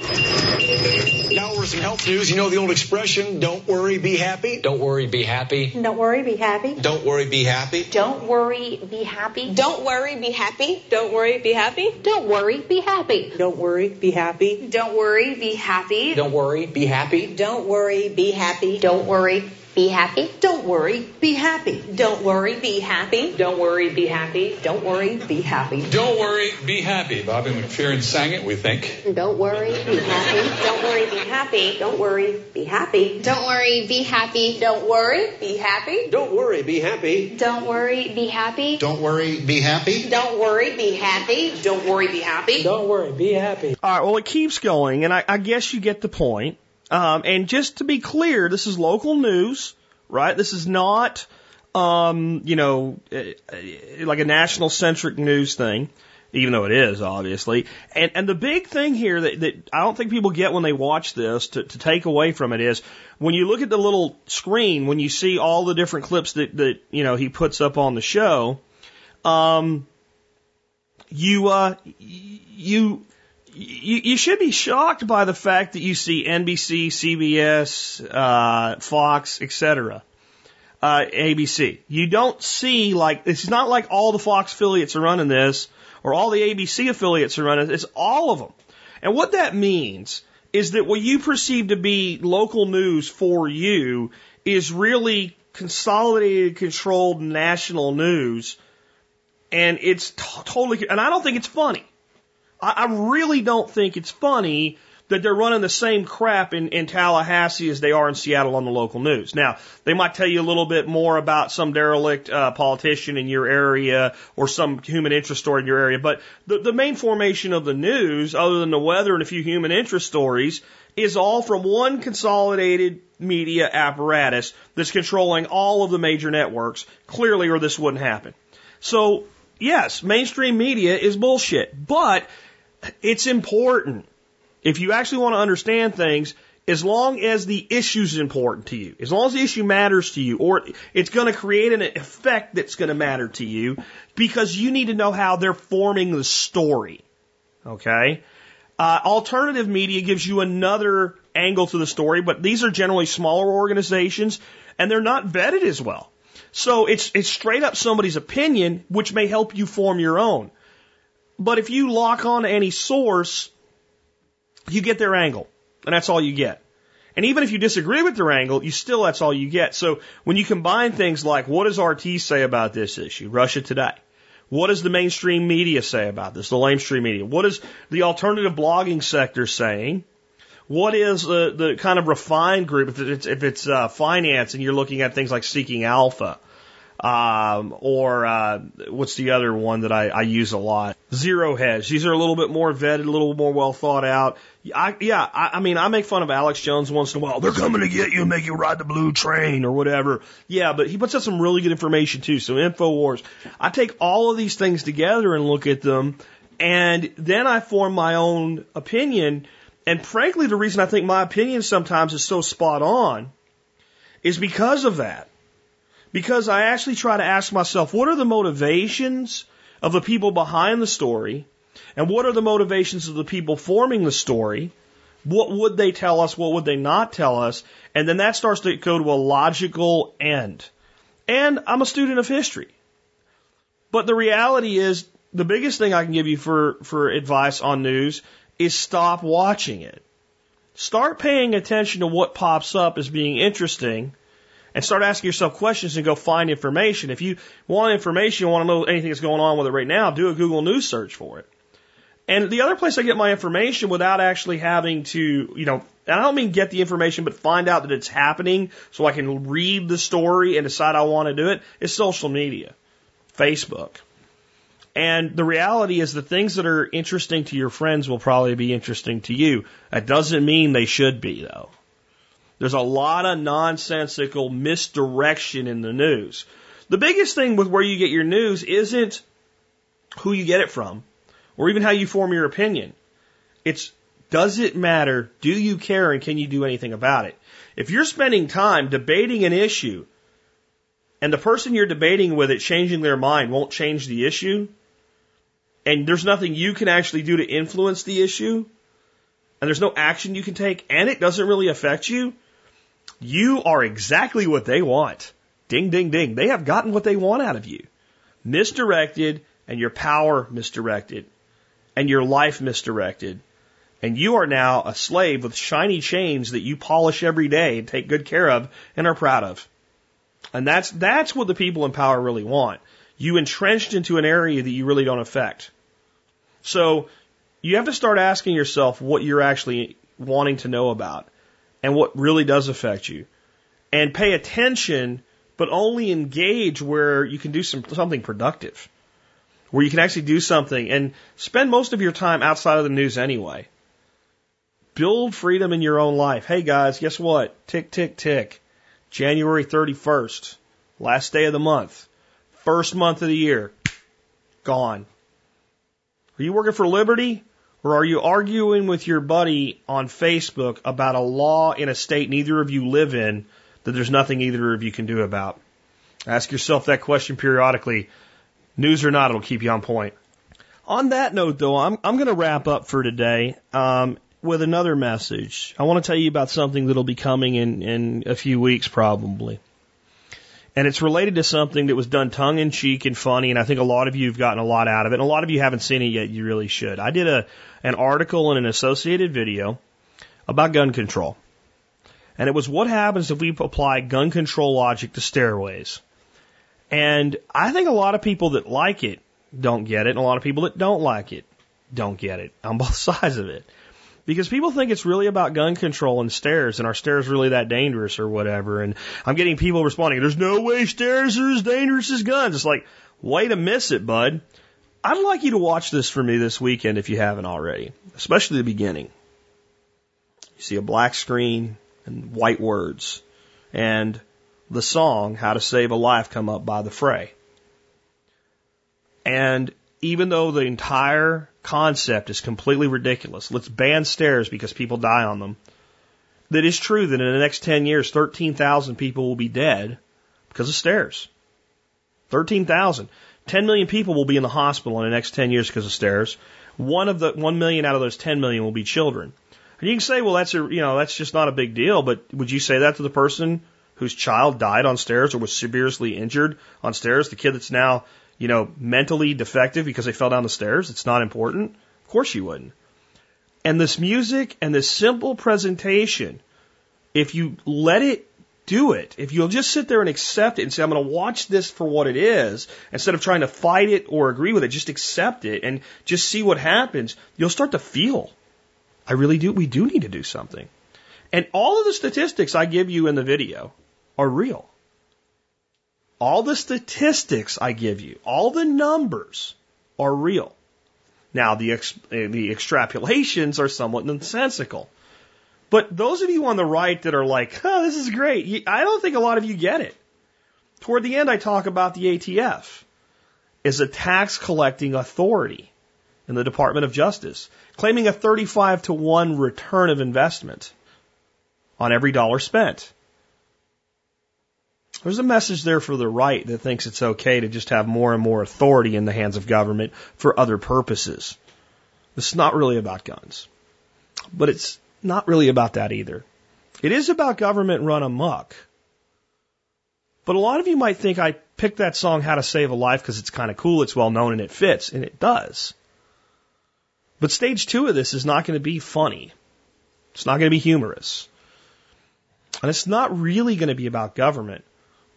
[SPEAKER 16] Now for some health news. You know the old expression, don't worry, be happy?
[SPEAKER 17] Don't worry, be happy.
[SPEAKER 18] Don't worry, be happy.
[SPEAKER 16] Don't worry, be happy.
[SPEAKER 18] Don't worry, be happy.
[SPEAKER 19] Don't worry, be happy. Don't worry, be happy.
[SPEAKER 18] Don't worry, be happy.
[SPEAKER 19] Don't worry, be happy.
[SPEAKER 18] Don't worry, be happy.
[SPEAKER 17] Don't worry, be happy.
[SPEAKER 19] Don't worry, be happy.
[SPEAKER 18] Don't worry, be happy.
[SPEAKER 19] Don't worry, be happy. Don't worry, be happy.
[SPEAKER 18] Don't worry, be happy.
[SPEAKER 19] Don't worry, be happy.
[SPEAKER 20] Don't worry, be happy. Bobby McFerrin sang it, we think.
[SPEAKER 18] Don't worry, be happy.
[SPEAKER 19] Don't worry, be happy. Don't worry, be happy.
[SPEAKER 21] Don't worry, be happy.
[SPEAKER 19] Don't worry, be happy.
[SPEAKER 16] Don't worry, be happy.
[SPEAKER 21] Don't worry, be happy.
[SPEAKER 16] Don't worry, be happy.
[SPEAKER 19] Don't worry, be happy. Don't worry, be happy.
[SPEAKER 17] Don't worry, be happy.
[SPEAKER 2] All right, well, it keeps going, and I, I guess you get the point. Um, and just to be clear, this is local news, right? This is not, um, you know, eh, eh, like a national centric news thing, even though it is, obviously. And, and the big thing here that, that I don't think people get when they watch this to, to take away from it is when you look at the little screen, when you see all the different clips that, that, you know, he puts up on the show, um, you, uh, you, you, you should be shocked by the fact that you see NBC, CBS, uh, Fox, etc. uh, ABC. You don't see like it's not like all the Fox affiliates are running this or all the ABC affiliates are running. It's all of them. And what that means is that what you perceive to be local news for you is really consolidated, controlled national news. And it's t- totally, and I don't think it's funny. I, I really don't think it's funny that they're running the same crap in, in Tallahassee as they are in Seattle on the local news. Now, they might tell you a little bit more about some derelict uh, politician in your area or some human interest story in your area, but the, the main formation of the news, other than the weather and a few human interest stories, is all from one consolidated media apparatus that's controlling all of the major networks, clearly, or this wouldn't happen. So, yes, mainstream media is bullshit, but it's important if you actually want to understand things, as long as the issue is important to you, as long as the issue matters to you, or it's going to create an effect that's going to matter to you, because you need to know how they're forming the story. Okay? Uh, alternative media gives you another angle to the story, but these are generally smaller organizations and they're not vetted as well. So it's, it's straight up somebody's opinion, which may help you form your own. But if you lock on to any source, you get their angle, and that's all you get. And even if you disagree with their angle, you still, that's all you get. So when you combine things like, what does RT say about this issue? Russia Today. What does the mainstream media say about this? The lamestream media. What is the alternative blogging sector saying? What is the, the kind of refined group? If it's, if it's uh, finance and you're looking at things like Seeking Alpha, um, or uh, what's the other one that I, I use a lot? Zero Hedge. These are a little bit more vetted, a little more well thought out. I, yeah, I, I mean, I make fun of Alex Jones once in a while. They're coming to get you and make you ride the blue train or whatever. Yeah, but he puts out some really good information too. So Infowars. I take all of these things together and look at them, and then I form my own opinion. And frankly, the reason I think my opinion sometimes is so spot on is because of that because I actually try to ask myself, what are the motivations of the people behind the story? And what are the motivations of the people forming the story? What would they tell us? What would they not tell us? And then that starts to go to a logical end. And I'm a student of history. But the reality is, the biggest thing I can give you for, for advice on news is stop watching it. Start paying attention to what pops up as being interesting and start asking yourself questions and go find information. If you want information, you want to know anything that's going on with it right now, do a Google News search for it. And the other place I get my information without actually having to, you know, and I don't mean get the information, but find out that it's happening so I can read the story and decide I want to do it, is social media, Facebook. And the reality is the things that are interesting to your friends will probably be interesting to you. That doesn't mean they should be though. There's a lot of nonsensical misdirection in the news. The biggest thing with where you get your news isn't who you get it from or even how you form your opinion. It's does it matter? Do you care and can you do anything about it? If you're spending time debating an issue and the person you're debating with it changing their mind won't change the issue, and there's nothing you can actually do to influence the issue, and there's no action you can take, and it doesn't really affect you, you are exactly what they want. Ding, ding, ding. They have gotten what they want out of you. Misdirected and your power misdirected and your life misdirected. And you are now a slave with shiny chains that you polish every day and take good care of and are proud of. And that's, that's what the people in power really want. You entrenched into an area that you really don't affect. So you have to start asking yourself what you're actually wanting to know about and what really does affect you. And pay attention, but only engage where you can do some, something productive, where you can actually do something and spend most of your time outside of the news anyway. Build freedom in your own life. Hey guys, guess what? Tick, tick, tick. January 31st, last day of the month, first month of the year, gone. Are you working for liberty? Or are you arguing with your buddy on Facebook about a law in a state neither of you live in that there's nothing either of you can do about? Ask yourself that question periodically. News or not, it'll keep you on point. On that note, though, I'm, I'm going to wrap up for today um, with another message. I want to tell you about something that'll be coming in, in a few weeks, probably. And it's related to something that was done tongue in cheek and funny, and I think a lot of you have gotten a lot out of it. And a lot of you haven't seen it yet, you really should. I did a an article and an associated video about gun control. And it was what happens if we apply gun control logic to stairways. And I think a lot of people that like it don't get it, and a lot of people that don't like it don't get it on both sides of it. Because people think it's really about gun control and stairs, and are stairs really that dangerous or whatever? And I'm getting people responding, there's no way stairs are as dangerous as guns. It's like, way to miss it, bud. I'd like you to watch this for me this weekend if you haven't already, especially the beginning. You see a black screen and white words, and the song, How to Save a Life, come up by the fray. And even though the entire concept is completely ridiculous, let's ban stairs because people die on them, that is true that in the next 10 years, 13,000 people will be dead because of stairs. 13,000. 10 million people will be in the hospital in the next 10 years because of stairs. One of the, 1 million out of those 10 million will be children. And you can say, well, that's a, you know, that's just not a big deal, but would you say that to the person whose child died on stairs or was severely injured on stairs, the kid that's now, you know, mentally defective because they fell down the stairs, it's not important? Of course you wouldn't. And this music and this simple presentation, if you let it do it, if you'll just sit there and accept it and say, I'm going to watch this for what it is, instead of trying to fight it or agree with it, just accept it and just see what happens, you'll start to feel. I really do, we do need to do something. And all of the statistics I give you in the video are real. All the statistics I give you, all the numbers are real. Now, the, ex- the extrapolations are somewhat nonsensical. But those of you on the right that are like, oh, this is great, I don't think a lot of you get it. Toward the end, I talk about the ATF as a tax collecting authority in the Department of Justice, claiming a 35 to 1 return of investment on every dollar spent. There's a message there for the right that thinks it's okay to just have more and more authority in the hands of government for other purposes. It's not really about guns. But it's not really about that either. It is about government run amok. But a lot of you might think I picked that song How to Save a Life because it's kind of cool, it's well known, and it fits, and it does. But stage two of this is not going to be funny. It's not going to be humorous. And it's not really going to be about government.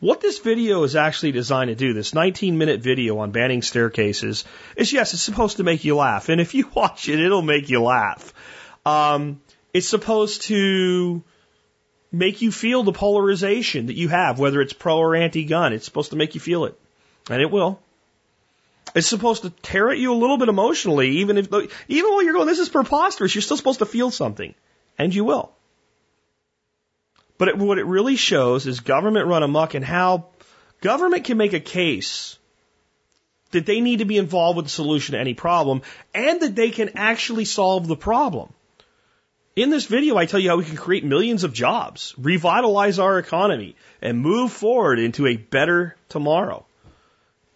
[SPEAKER 2] What this video is actually designed to do, this 19 minute video on banning staircases, is yes, it's supposed to make you laugh. And if you watch it, it'll make you laugh. Um, it's supposed to make you feel the polarization that you have, whether it's pro or anti gun. It's supposed to make you feel it. And it will. It's supposed to tear at you a little bit emotionally, even if, even while you're going, this is preposterous, you're still supposed to feel something. And you will. But it, what it really shows is government run amok and how government can make a case that they need to be involved with the solution to any problem and that they can actually solve the problem. In this video, I tell you how we can create millions of jobs, revitalize our economy, and move forward into a better tomorrow.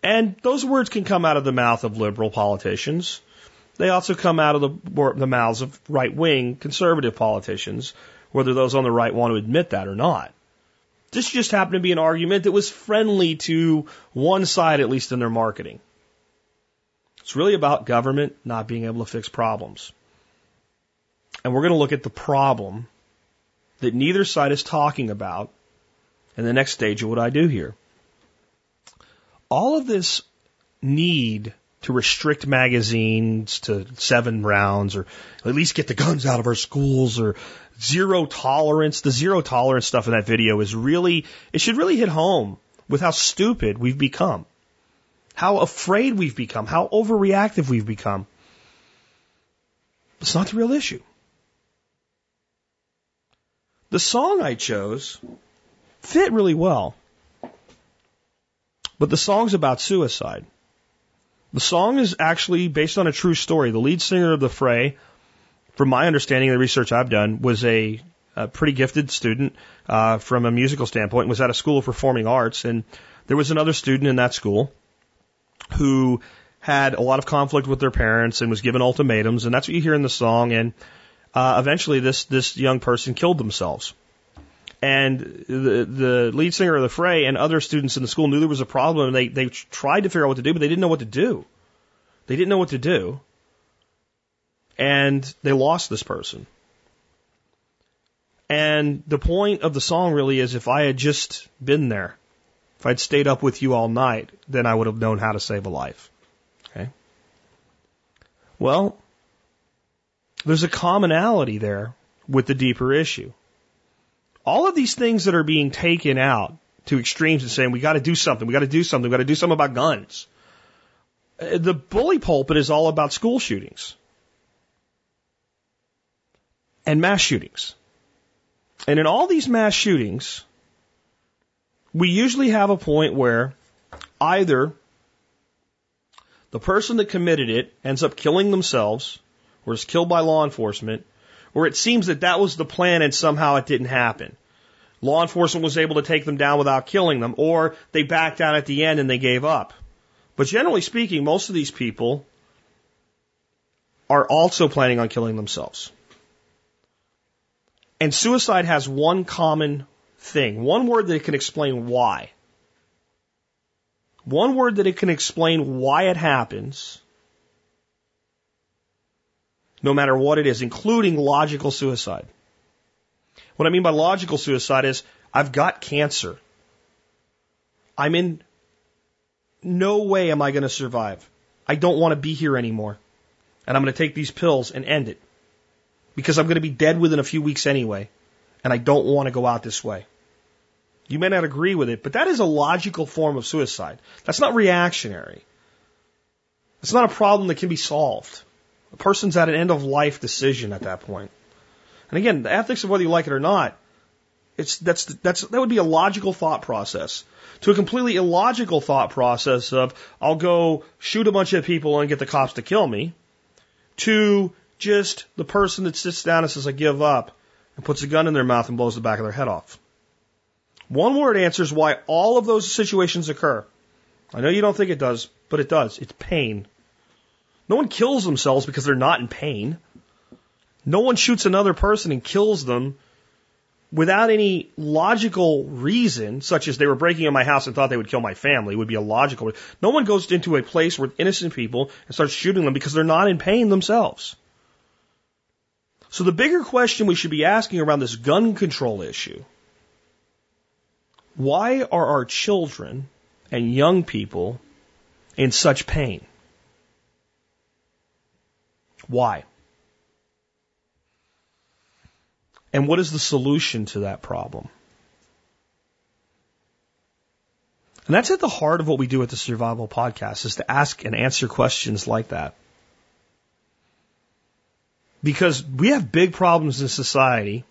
[SPEAKER 2] And those words can come out of the mouth of liberal politicians. They also come out of the, the mouths of right wing conservative politicians whether those on the right want to admit that or not. This just happened to be an argument that was friendly to one side, at least in their marketing. It's really about government not being able to fix problems. And we're going to look at the problem that neither side is talking about in the next stage of what I do here. All of this need to restrict magazines to seven rounds or at least get the guns out of our schools or zero tolerance. The zero tolerance stuff in that video is really, it should really hit home with how stupid we've become, how afraid we've become, how overreactive we've become. It's not the real issue. The song I chose fit really well, but the song's about suicide. The song is actually based on a true story. The lead singer of the Fray from my understanding of the research I've done, was a, a pretty gifted student uh, from a musical standpoint, was at a school of performing arts, and there was another student in that school who had a lot of conflict with their parents and was given ultimatums, and that's what you hear in the song. And uh, eventually, this this young person killed themselves. And the, the lead singer of the fray and other students in the school knew there was a problem and they, they tried to figure out what to do, but they didn't know what to do. They didn't know what to do. And they lost this person. And the point of the song really is if I had just been there, if I'd stayed up with you all night, then I would have known how to save a life. Okay? Well, there's a commonality there with the deeper issue. All of these things that are being taken out to extremes and saying we got to do something, we got to do something, we got to do something about guns. Uh, The bully pulpit is all about school shootings and mass shootings. And in all these mass shootings, we usually have a point where either the person that committed it ends up killing themselves or is killed by law enforcement, or it seems that that was the plan and somehow it didn't happen. Law enforcement was able to take them down without killing them, or they backed down at the end and they gave up. But generally speaking, most of these people are also planning on killing themselves. And suicide has one common thing, one word that can explain why. One word that it can explain why it happens, no matter what it is, including logical suicide. What I mean by logical suicide is I've got cancer. I'm in no way am I going to survive. I don't want to be here anymore. And I'm going to take these pills and end it. Because I'm going to be dead within a few weeks anyway. And I don't want to go out this way. You may not agree with it, but that is a logical form of suicide. That's not reactionary. It's not a problem that can be solved. A person's at an end of life decision at that point. And again, the ethics of whether you like it or not, it's that's that's that would be a logical thought process. To a completely illogical thought process of I'll go shoot a bunch of people and get the cops to kill me, to just the person that sits down and says I give up and puts a gun in their mouth and blows the back of their head off. One word answers why all of those situations occur. I know you don't think it does, but it does. It's pain. No one kills themselves because they're not in pain. No one shoots another person and kills them without any logical reason, such as they were breaking in my house and thought they would kill my family, would be a logical. No one goes into a place with innocent people and starts shooting them because they're not in pain themselves. So the bigger question we should be asking around this gun control issue why are our children and young people in such pain? Why? And what is the solution to that problem? And that's at the heart of what we do at the Survival Podcast is to ask and answer questions like that. Because we have big problems in society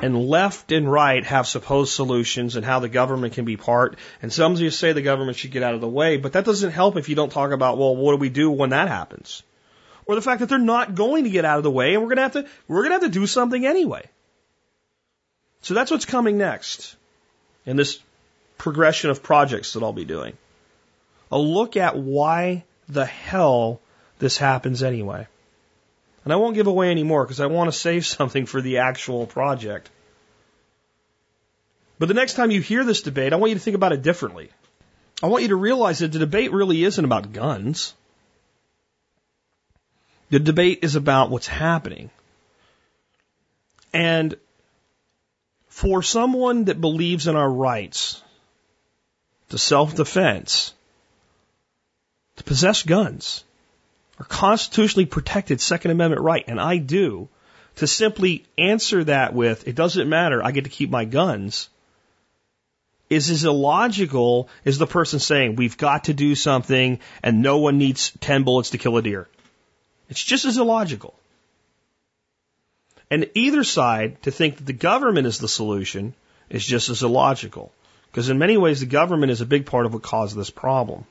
[SPEAKER 2] and left and right have supposed solutions and how the government can be part. And some of you say the government should get out of the way, but that doesn't help if you don't talk about, well, what do we do when that happens? Or the fact that they're not going to get out of the way and we're going to have to, we're going to have to do something anyway. So that's what's coming next in this progression of projects that I'll be doing. A look at why the hell this happens anyway. And I won't give away any more because I want to save something for the actual project. But the next time you hear this debate, I want you to think about it differently. I want you to realize that the debate really isn't about guns. The debate is about what's happening. And for someone that believes in our rights to self defense, to possess guns, our constitutionally protected Second Amendment right, and I do, to simply answer that with, it doesn't matter, I get to keep my guns, is as illogical as the person saying, we've got to do something and no one needs 10 bullets to kill a deer. It's just as illogical. And either side, to think that the government is the solution, is just as illogical. Because in many ways, the government is a big part of what caused this problem.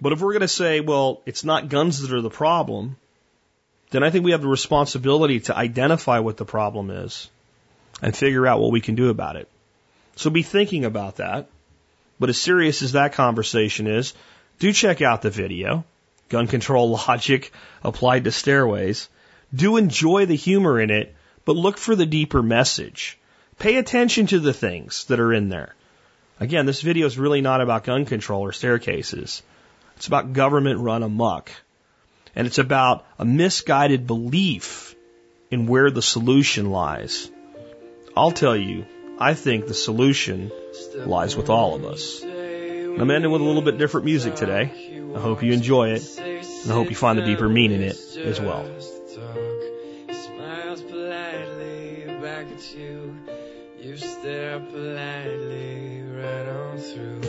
[SPEAKER 2] But if we're going to say, well, it's not guns that are the problem, then I think we have the responsibility to identify what the problem is and figure out what we can do about it. So be thinking about that. But as serious as that conversation is, do check out the video, Gun Control Logic Applied to Stairways. Do enjoy the humor in it, but look for the deeper message. Pay attention to the things that are in there. Again, this video is really not about gun control or staircases. It's about government run amok. And it's about a misguided belief in where the solution lies. I'll tell you, I think the solution lies with all of us. I'm ending with a little bit different music today. I hope you enjoy it, and I hope you find the deeper meaning in it as well.
[SPEAKER 22] You stare politely right on through